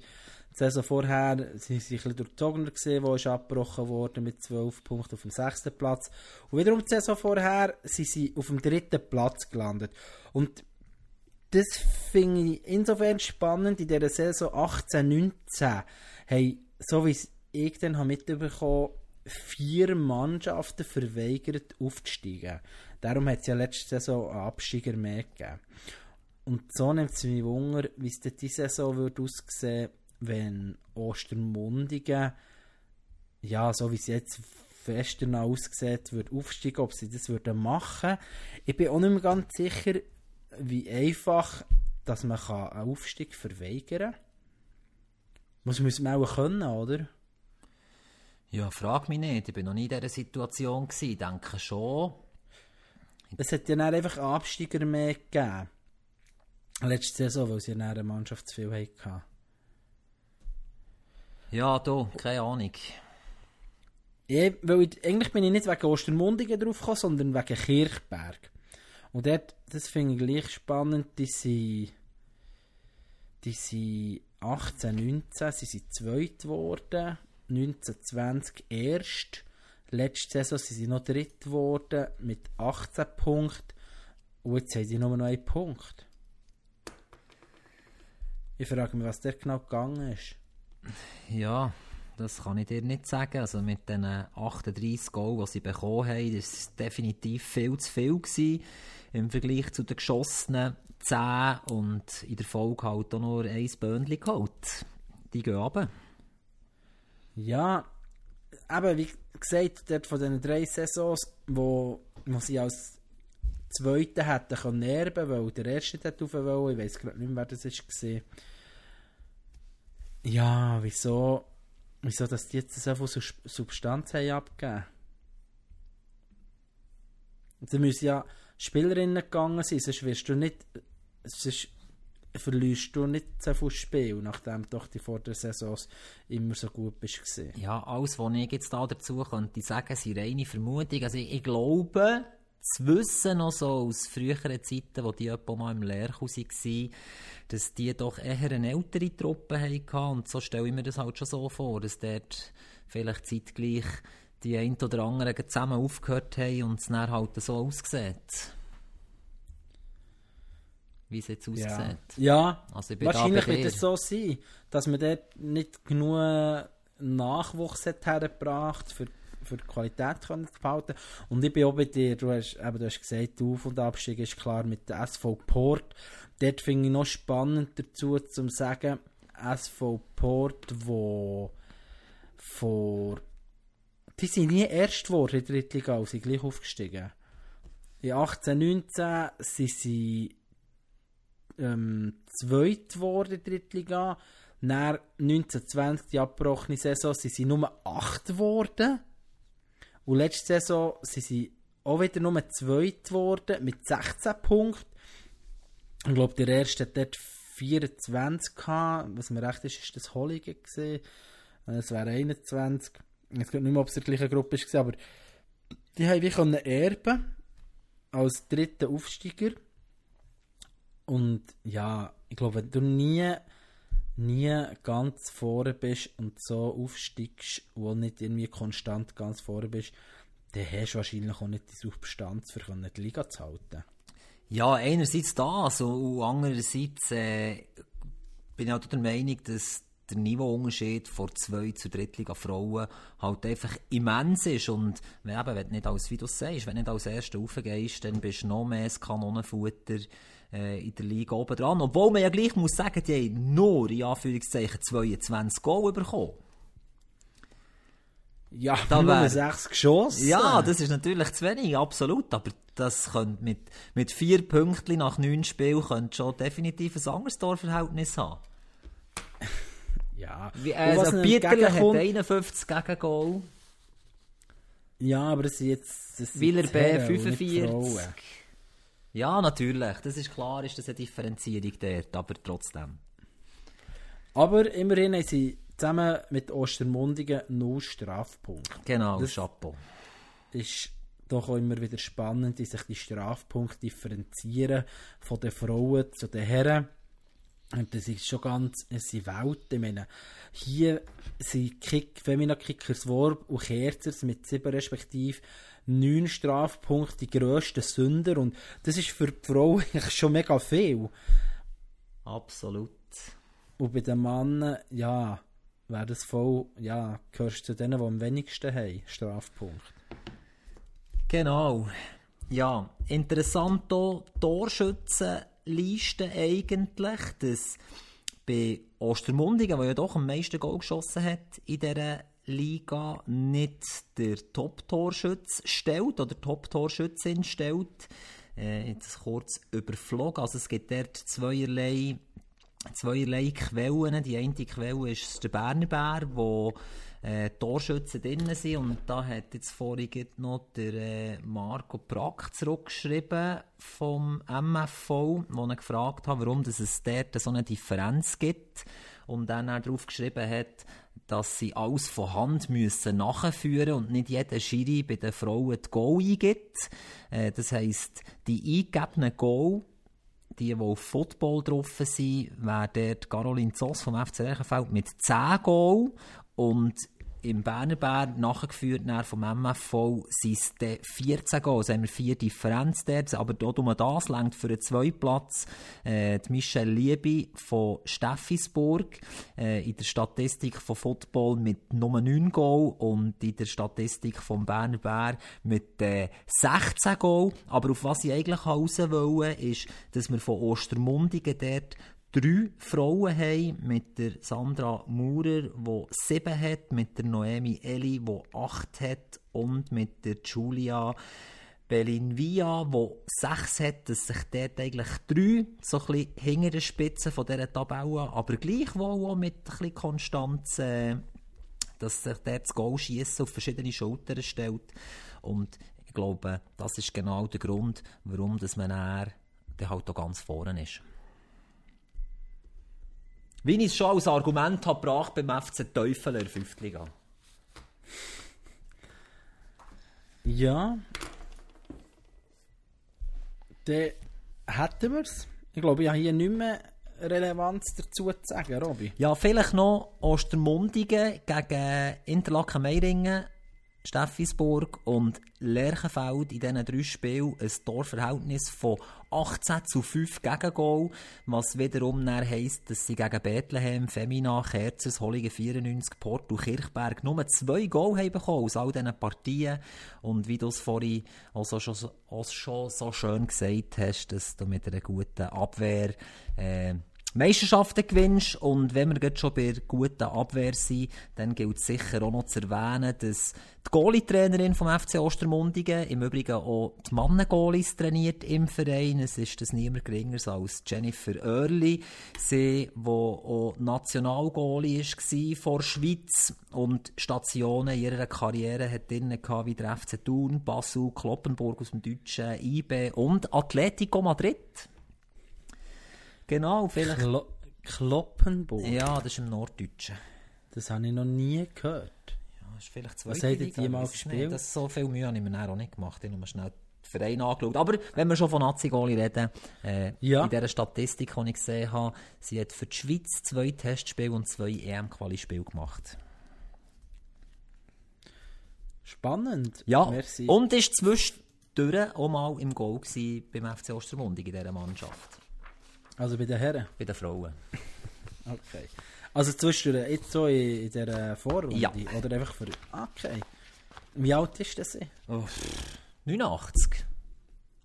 Saison vorher sind sie ein bisschen durchzogener gewesen, wo ist abgebrochen worden mit 12 Punkten auf dem sechsten Platz. Und wiederum die Saison vorher sind sie auf dem dritten Platz gelandet. Und das finde ich insofern spannend. In dieser Saison 18, 19 haben, so wie es ich dann habe mitbekommen vier Mannschaften verweigert aufzusteigen. Darum hat es ja letzte Saison einen Absteiger mehr gegeben. Und so nimmt es mich wunder, wie es diese Saison würde aussehen wenn Ostermundigen, ja, so wie es jetzt fester aussieht, würde aufsteigen, ob sie das würden machen. Ich bin auch nicht mehr ganz sicher, wie einfach, dass man einen Aufstieg verweigern kann. Muss man auch können, oder? Ja, frag mich nicht. Ich bin noch nie in dieser Situation gewesen. Ich denke schon. Es hat ja dann einfach Absteiger mehr gegeben. Letzte Saison, weil sie ja eine Mannschaft zu viel hatten. Ja, du, keine Ahnung. Ja, weil ich, eigentlich bin ich nicht wegen Ostermundigen drauf gekommen, sondern wegen Kirchberg. Und dort, das finde ich gleich spannend, die sind, die sind 18, 19, sie sind zweit geworden, 19, 20 erst. Letzte Saison sind sie noch dritt geworden mit 18 Punkten. Und jetzt haben sie nur noch einen Punkt. Ich frage mich, was der genau gegangen ist. Ja, das kann ich dir nicht sagen. Also mit den 38 Goals, die sie bekommen haben, war definitiv viel zu viel gewesen, im Vergleich zu den geschossenen 10 und in der Folge halt auch nur ein Böhnchen geholt. Die gehen runter. Ja, eben wie gesagt, dort von den drei Saisons, wo, wo sie als Zweite hätten können erben, weil der Erste dort rauf wollte, ich weiß gerade nicht mehr, wer das war. Ja, wieso, wieso, dass die jetzt so viel Substanz haben abgegeben? Da müssen ja Spielerinnen gegangen sein, sonst wirst du nicht, sonst verlierst du nicht so viel Spiel, nachdem doch die vor der Saisons immer so gut bist gewesen. Ja, alles, was ich jetzt da dazu könnte sagen, sind reine Vermutungen. Also ich, ich glaube, zu wissen, noch so aus früheren Zeiten, wo die etwa mal im Lehrkurs waren, dass die doch eher eine ältere Truppe hatten. Und so stelle ich mir das halt schon so vor, dass dort vielleicht zeitgleich die ein oder anderen zusammen aufgehört haben und es dann halt so aussieht. Wie es jetzt aussieht. Ja, ja Also wahrscheinlich wird es so sein, dass man dort nicht genug Nachwuchs hat hergebracht für für die Qualität können zu behalten. Und ich bin auch bei dir, du hast, eben, du hast gesagt, der Auf- und Abstieg ist klar mit der SV Port. Dort finde ich noch spannend dazu, zu sagen, SV Port, wo vor die sind nie erst geworden in der Drittliga, und sind gleich aufgestiegen. In 18, 19 sind sie ähm, zweit geworden in der Drittliga. Nach 1920, die abgebrochene Saison, sind sie nur 8 geworden. Und letzte Saison sind sie auch wieder nur zweit geworden mit 16 Punkten. Ich glaube, der erste hat dort 24 gehabt. Was mir recht ist, ist das Holligen gesehen. Es wäre 21. Ich weiß nicht mehr, ob es in der gleichen Gruppe war, aber die haben können erben als dritter Aufsteiger. Und ja, ich glaube, wenn du nie, nie ganz vorne bist und so aufsteigst, wo nicht irgendwie konstant ganz vorne bist, dann hast du wahrscheinlich auch nicht die Substanz, für die Liga zu halten. Ja, einerseits das und andererseits äh, bin ich auch der Meinung, dass der Niveauunterschied von zwei zu Drittliga Frauen halt einfach immens ist und eben, wenn du nicht als, wie du sagst, wenn du nicht als Erster raufgehst, dann bist du noch mehr das Kanonenfutter äh, in der Liga oben dran. Obwohl man ja gleich muss sagen, die haben nur, in Anführungszeichen, 22 Goal bekommen. Ja, Da nur wär- sechs Geschosse. Ja, das ist natürlich zu wenig, absolut. Aber das könnte mit, mit vier Punkten nach neun Spielen könnte schon definitiv ein anderes Torverhältnis haben. [LAUGHS] Ja. Wie, was also Bieterle hat entgegenkommt- 51 Gegengol, Ja, aber das sind jetzt... Das Willer B Herren und nicht 45. Ja, natürlich. Das ist klar, ist das eine Differenzierung dort, aber trotzdem. Aber immerhin haben sie zusammen mit Ostermundigen null Strafpunkte. Genau, Das- Chapeau. ist doch auch immer wieder spannend, wie sich die Strafpunkte differenzieren von den Frauen zu den Herren. Und das ist schon ganz, es sind Welten. Ich meine, hier sind Kick, Femina Kickers Worb und Kerzers mit sieben respektive neun Strafpunkten die grössten Sünder. Und das ist für die Frauen [LAUGHS] eigentlich schon mega viel. Absolut. Und bei den Männern, ja, wäre das voll, ja, gehörst du zu denen, die am wenigsten haben, Strafpunkt. Genau. Ja, interessant hier, Torschützenliste eigentlich, dass bei Ostermundigen, der ja doch am meisten Goal geschossen hat in dieser Liga, nicht der Top-Torschütz stellt oder Top-Torschützin stellt. Äh, jetzt kurz überflogen. Also es gibt dort zweierlei zweierlei Quellen. Die eine Quelle ist der Berner Bär, wo äh, Torschützen drin sind. Und da hat jetzt vorhin noch der äh, Marco Brack zurückgeschrieben vom MFV, wo er gefragt hat, warum es dort so eine Differenz gibt. Und dann er darauf geschrieben hat, dass sie alles von Hand müssen nachführen und nicht jeder Schiri bei den Frauen die Goal eingibt. Äh, das heisst, die eingegebenen Goal die, die auf Football drauf sind, wäre dort Caroline Zoss vom FC Reichenfeld mit 10 Goal und im Berner Bär, nachgeführt dann vom MFV, sind es dann 14 Goal. Also haben wir vier Differenz dort. Aber dort um das längt für den zweiten Platz äh, die Michelle Liebe von Steffisburg äh, in der Statistik von Football mit Nummer 9 Goal und in der Statistik vom Berner Bär mit äh, 16 Goal. Aber auf was ich eigentlich raus wollte, ist, dass wir von Ostermundigen dort drei Frauen haben, mit der Sandra Maurer, die sieben hat, mit der Noemi Eli, die acht hat und mit der Julia Belinvia, die sechs hat, dass sich dort eigentlich drei so ein bisschen hinter der Spitze von dieser Tabelle, aber gleichwohl auch mit ein bisschen Konstanz, äh, dass sich dort das Goalschiessen auf verschiedene Schultern stellt. Und ich glaube, das ist genau der Grund, warum dass man dann halt auch ganz vorne ist. Wie ich es schon als Argument habe gebracht beim FC Teufel in der 5. Liga. Ja. Dann hätten wir es. Ich glaube, ich habe hier nicht mehr Relevanz dazu zu sagen, Robby. Ja, vielleicht noch Ostermundigen gegen Interlaken Meiringen, Steffisburg und Lerchenfeld in diesen drei Spielen ein Torverhältnis von 18 zu 5 Gegengol, was wiederum dann heisst, dass sie gegen Bethlehem, Femina, Kerzers, Holligen 94, Port und Kirchberg nur zwei Goal haben bekommen aus all diesen Partien. Und wie du es vorhin auch, so, schon, auch schon so schön gesagt hast, dass du mit einer guten Abwehr äh, Meisterschaften gewinnst und wenn wir jetzt schon bei der guten Abwehr sind, dann gilt es sicher auch noch zu erwähnen, dass die Goalie-Trainerin vom FC Ostermundigen im Übrigen auch die Mannen-Goalies trainiert im Verein. Es ist das niemand geringer als Jennifer Early, sie, die auch Nationalgoalie war vor Schweiz und Stationen ihrer Karriere hat drin gehabt, wie der FC Thun, Basel, Kloppenburg aus dem Deutschen, IB und Atletico Madrid. Genau, vielleicht. Klo Kloppenburg. Ja, das ist im Norddeutschen. Das habe ich noch nie gehört. Ja, das ist vielleicht Was zweite habt ihr mal gespielt? nicht. Das so viel Mühe habe ich mir auch nicht gemacht. Ich habe nur schnell den Verein angeschaut. Aber wenn wir schon von Nazi-Goli reden, äh, Ja. in dieser Statistik, die ich gesehen habe, sie hat für die Schweiz zwei Testspiele und zwei EM-Quali-Spiele gemacht. Spannend. Ja, Merci. und ist zwischendurch auch mal im Goal beim FC Ostermundig in dieser Mannschaft. Also bei den Herren. Bei den Frauen. Okay. Also zwischendurch jetzt so in, in dieser Vorrunde? Ja. Oder einfach für... Okay. Wie alt ist das? sie? Oh, 89.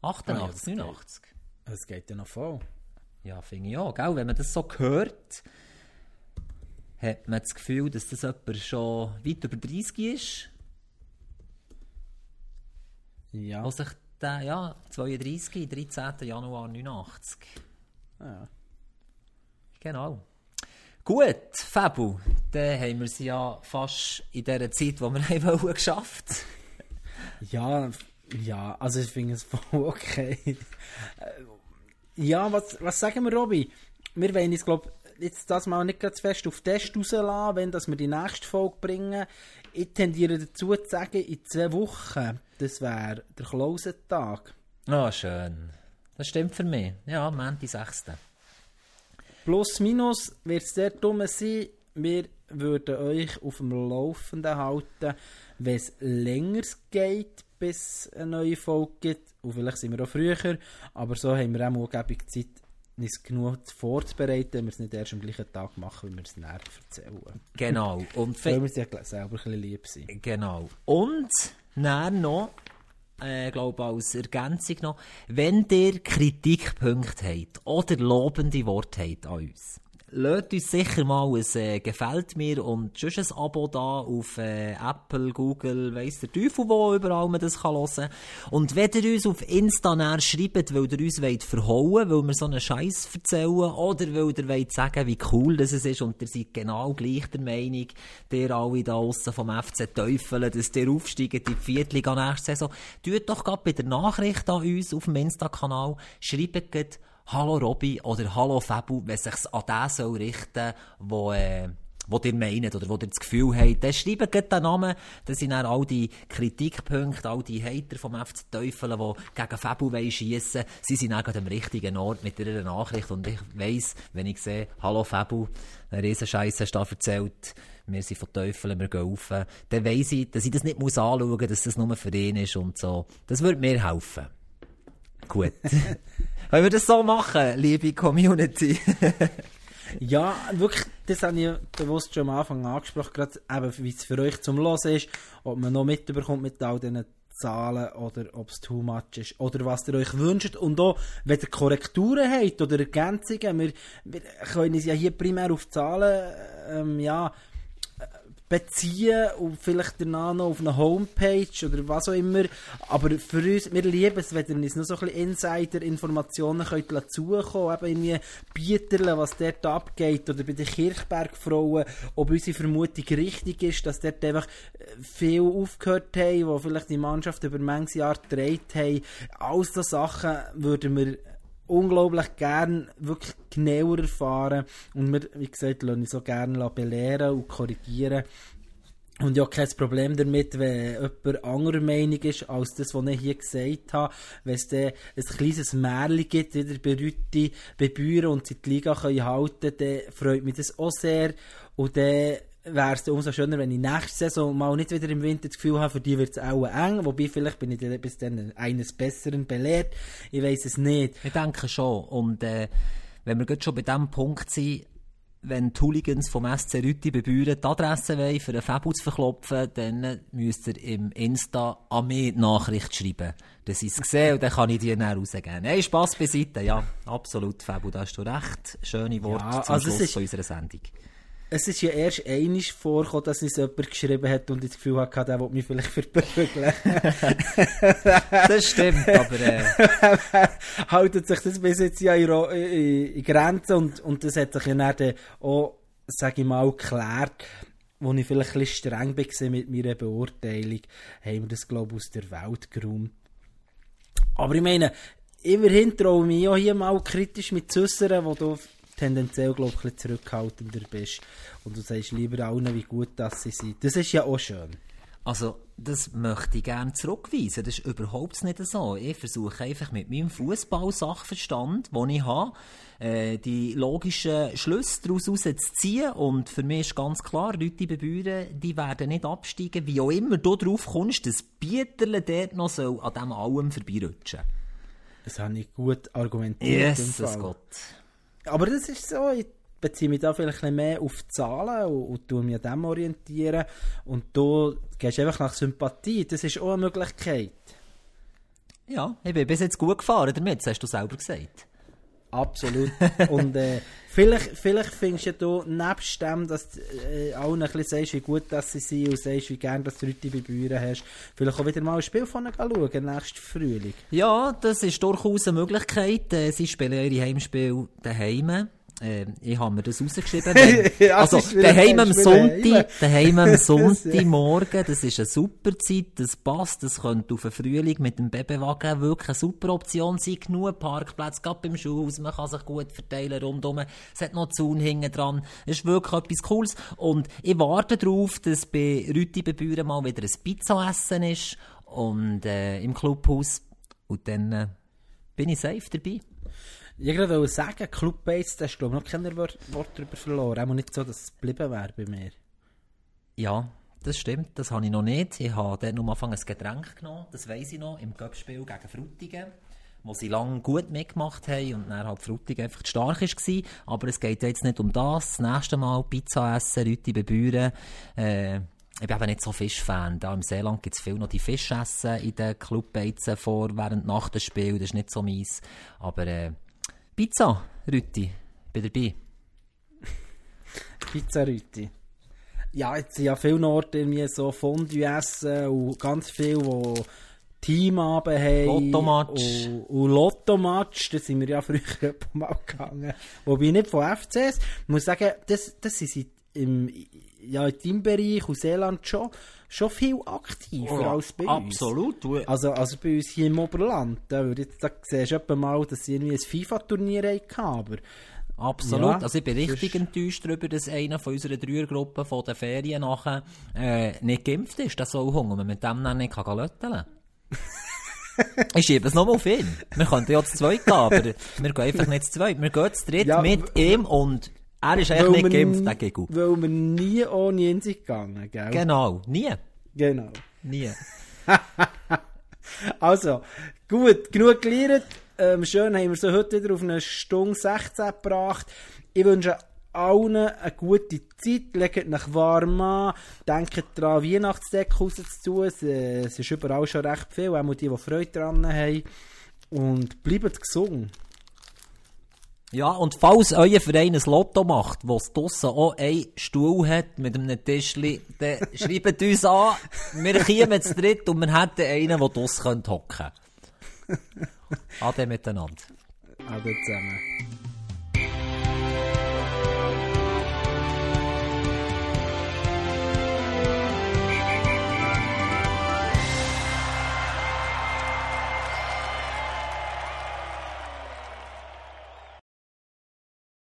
88, Ah ja, das geht. 89. Es geht ja noch voll. Ja, finde ich auch, gell? Wenn man das so hört, hat man das Gefühl, dass das jemand schon weit über 30 ist. Ja. Wo sich der, ja, 32, 13. Januar 89. ja. Genau. Gut, Fabu, dann haben wir sie ja fast in der Zeit, die wir [LAUGHS] haben wollen, geschafft. Ja, ja, also ich finde es voll okay. Ja, was, was sagen wir, Robby? Wir wollen uns, glaube jetzt das mal nicht ganz fest auf Test rauslassen, wenn dass wir die nächste Folge bringen. Ich tendiere dazu zu sagen, in zwei Wochen, das wäre der Klausentag. Ah, schön. Das stimmt für mich. Ja, Mänti 6. Plus, minus wird es sehr dumm sein. Wir würden euch auf dem Laufenden halten, wenn es länger geht, bis eine neue Folge gibt. Und vielleicht sind wir auch früher, aber so haben wir auch angeblich Zeit, uns genug vorzubereiten, wenn wir es nicht erst am gleichen Tag machen, wie wir es näher erzählen. Genau. Und Weil wir es ja selber ein bisschen lieb sind. Genau. Und dann noch, äh, glaube als Ergänzung noch, wenn ihr Kritikpunkte habt oder lobende Worte habt an uns, lasst uns sicher mal ein äh, «Gefällt mir» und schon ein Abo da auf äh, Apple, Google, weiss der Teufel wo, überall man das kann hören. Und wenn ihr uns auf Insta näher schreibt, weil ihr uns wollt verhauen weil wir so einen Scheiß erzählen, oder weil ihr wollt sagen, wie cool das ist und ihr seid genau gleich der Meinung, ihr alle da aussen vom FC Teufel, dass ihr aufsteigt in die Viertliga nächste Saison, tut doch gerade bei der Nachricht an uns auf dem Insta-Kanal, schreibt Hallo Robby oder Hallo Fabu, wenn es sich an den soll richten, wo, äh, wo ihr meint oder wo ihr das Gefühl habt, dann schreibt gerade den Namen, dann sind dann all die Kritikpunkte, all die Hater vom FC Teufel, die gegen Fabu schiessen sie sind dann gerade am richtigen Ort mit ihrer Nachricht und ich weiss, wenn ich sehe, Hallo Fabu, eine Riesenscheiße hast du da erzählt, wir sind von Teufeln, wir gehen rauf, dann weiss ich, dass ich das nicht anschauen muss, dass das nur für ihn ist und so. Das würde mir helfen. Gut. [LAUGHS] Wollen wir das so machen, liebe Community? [LAUGHS] Ja, wirklich, das habe ich bewusst schon am Anfang angesprochen, gerade eben, wie es für euch zum Hören ist, ob man noch mitbekommt mit all diesen Zahlen oder ob es too much ist oder was ihr euch wünscht und auch, wenn ihr Korrekturen habt oder Ergänzungen, wir, wir können uns ja hier primär auf Zahlen, ähm, ja, beziehen und vielleicht danach noch auf eine Homepage oder was auch immer. Aber für uns, wir lieben es, wenn ihr noch so ein bisschen Insider-Informationen könnt zukommen eben irgendwie Bieterle, was dort abgeht oder bei den Kirchbergfrauen, ob unsere Vermutung richtig ist, dass dort einfach viel aufgehört haben, wo vielleicht die Mannschaft über manches Jahr gedreht haben. All so Sachen würden wir unglaublich gern wirklich genauer erfahren und wir, wie gesagt, lassen uns so gerne belehren und korrigieren. Und ja, kein Problem damit, wenn jemand anderer Meinung ist, als das, was ich hier gesagt habe. Wenn es dann ein kleines Märchen gibt, wieder bei Rütti, bei Büren und sie die Liga können halten dann freut mich das auch sehr. Und dann wäre es umso schöner, wenn ich nächste Saison mal nicht wieder im Winter das Gefühl habe, für die wird es auch eng. Wobei, vielleicht bin ich dann bis dann eines Besseren belehrt. Ich weiß es nicht. Ich denke schon. Und äh, wenn wir jetzt schon bei diesem Punkt sind, wenn die Hooligans vom SC Rütti bebühren die Adresse wollen, für einen Fabu zu verklopfen, dann müsst ihr im Insta an mich Nachricht schreiben. dass ich es gesehen und dann kann ich die dann rausgeben. Hey, Spass beiseite, ja, absolut, Fabu, da hast du recht schöne Worte Ja, zum also Schluss ist- von unserer Sendung. Es ist ja erst einmal vorgekommen, dass uns jemand geschrieben hat und ich das Gefühl hatte, der will mich vielleicht [LAUGHS] verprügeln. Das stimmt, aber äh, [LAUGHS] haltet sich das bis jetzt ja in, Ro- in, in Grenzen und, und das hat sich ja dann auch, sage ich mal, geklärt. Wo ich vielleicht ein bisschen streng war mit meiner Beurteilung, haben wir das, glaube ich, aus der Welt geräumt. Aber ich meine, immerhin traue ich mich auch hier mal kritisch mit zu äußern, wo du tendenziell, glaube ich, ein bisschen zurückhaltender bist. Und du sagst lieber allen, wie gut das sie sind. Das ist ja auch schön. Also, das möchte ich gerne zurückweisen. Das ist überhaupt nicht so. Ich versuche einfach mit meinem Fußball-Sachverstand, den ich habe, äh, die logischen Schlüsse daraus ziehen. Und für mich ist ganz klar, Leute bei Büren, die werden nicht absteigen, wie auch immer du drauf kommst, dass Bieterle dort noch soll an dem allem vorbeirutschen. Das habe ich gut argumentiert. Fall. Gott. Aber das ist so, ich beziehe mich da vielleicht ein mehr auf Zahlen und, und tue mich an dem orientieren. Und du gehst einfach nach Sympathie, das ist auch eine Möglichkeit. Ja, ich bin bis jetzt gut gefahren damit, das hast du selber gesagt. Absolut. Und äh, vielleicht, vielleicht findest du nebst dem, dass du äh, allen ein bisschen sagst, wie gut dass sie sind und sagst, wie gerne dass du Leute bei Büren hast, vielleicht auch wieder mal ein Spiel von ihnen schauen, nächsten Frühling. Ja, das ist durchaus eine Möglichkeit. Äh, Sie spielen ihre Heimspiele daheim. Äh, ich habe mir das rausgeschrieben. [LAUGHS] Wenn, also, daheim am. Sonntag, daheim am [LAUGHS] Sonntagmorgen, das ist eine super Zeit, das passt, das könnte auf den Frühling mit dem Babywagen wirklich eine super Option sein. Genug Parkplätze, gerade beim Schulhaus, man kann sich gut verteilen rundum. Es hat noch Zaun hinten dran. Es ist wirklich etwas Cooles. Und ich warte darauf, dass bei Rüti bei Büren mal wieder ein Pizza-Essen ist. Und, äh, im Clubhaus. Und dann, äh, bin ich safe dabei. Ich wollte sagen, Club Base, da hast du glaube ich noch keine Wort, Wort darüber verloren. Auch nicht so, dass es geblieben wäre bei mir. Ja, das stimmt, das habe ich noch nicht. Ich habe dort am Anfang ein Getränk genommen, das weiss ich noch, im Göppspiel gegen Frutigen, wo sie lange gut mitgemacht haben und dann halt Frutigen einfach zu stark war. Aber es geht jetzt nicht um das. Das nächste Mal Pizza essen, Leute bebühren. Äh, ich bin eben nicht so Fischfan. Da im Seeland gibt es viel noch die Fischessen in den Clubbeizen vor, während nach dem Spiel. Das ist nicht so meins. Aber äh, Pizza, Rüti, bin dabei. Pizzarüti. Ja, jetzt sind ja viele Orte irgendwie so Fondue essen und ganz viel, wo Teamabend haben. Lottomatch. Und, und Lottomatch, da sind wir ja früher [LAUGHS] mal gegangen. Wobei nicht von FCS. Ich muss sagen, das, das sind sie im, ja, in deinem Bereich und Seeland schon, schon viel aktiver als bei uns. Absolut. Also, also bei uns hier im Oberland, da, da siehst du mal, dass sie irgendwie ein FIFA-Turnier hatten, aber Absolut. Ja, also ich bin das richtig enttäuscht darüber, dass einer von unserer Dreiergruppe von den Ferien nachher äh, nicht geimpft ist, der soll Hunger, man mit dem dann nicht kann lötteln [LAUGHS] Ich schiebe es nochmal auf ihn. Wir könnten ja zu zweit gehen, aber wir gehen einfach nicht zu zweit. Wir gehen zu dritt Ja, mit ihm und er ist eigentlich nicht geimpft, der Gigu. Weil wir nie ohne ihn sind gegangen, gell? Genau. Nie. Genau. Nie. [LAUGHS] Also, gut, genug gelernt. Ähm, schön haben wir so heute wieder auf eine Stunde 16 gebracht. Ich wünsche allen eine gute Zeit. Legt euch warm an. Denkt daran, Weihnachtsdeck rauszutun. Es, äh, es ist überall schon recht viel, auch die, die Freude daran haben. Und bleibt gesund. Ja, und falls euer Verein ein Lotto macht, wo es draussen auch einen Stuhl hat mit einem Tischli, dann [LAUGHS] schreibt uns an, wir kommen zu dritt und wir hätten einen, der draussen hocken könnte. Ade miteinander. Ade zusammen.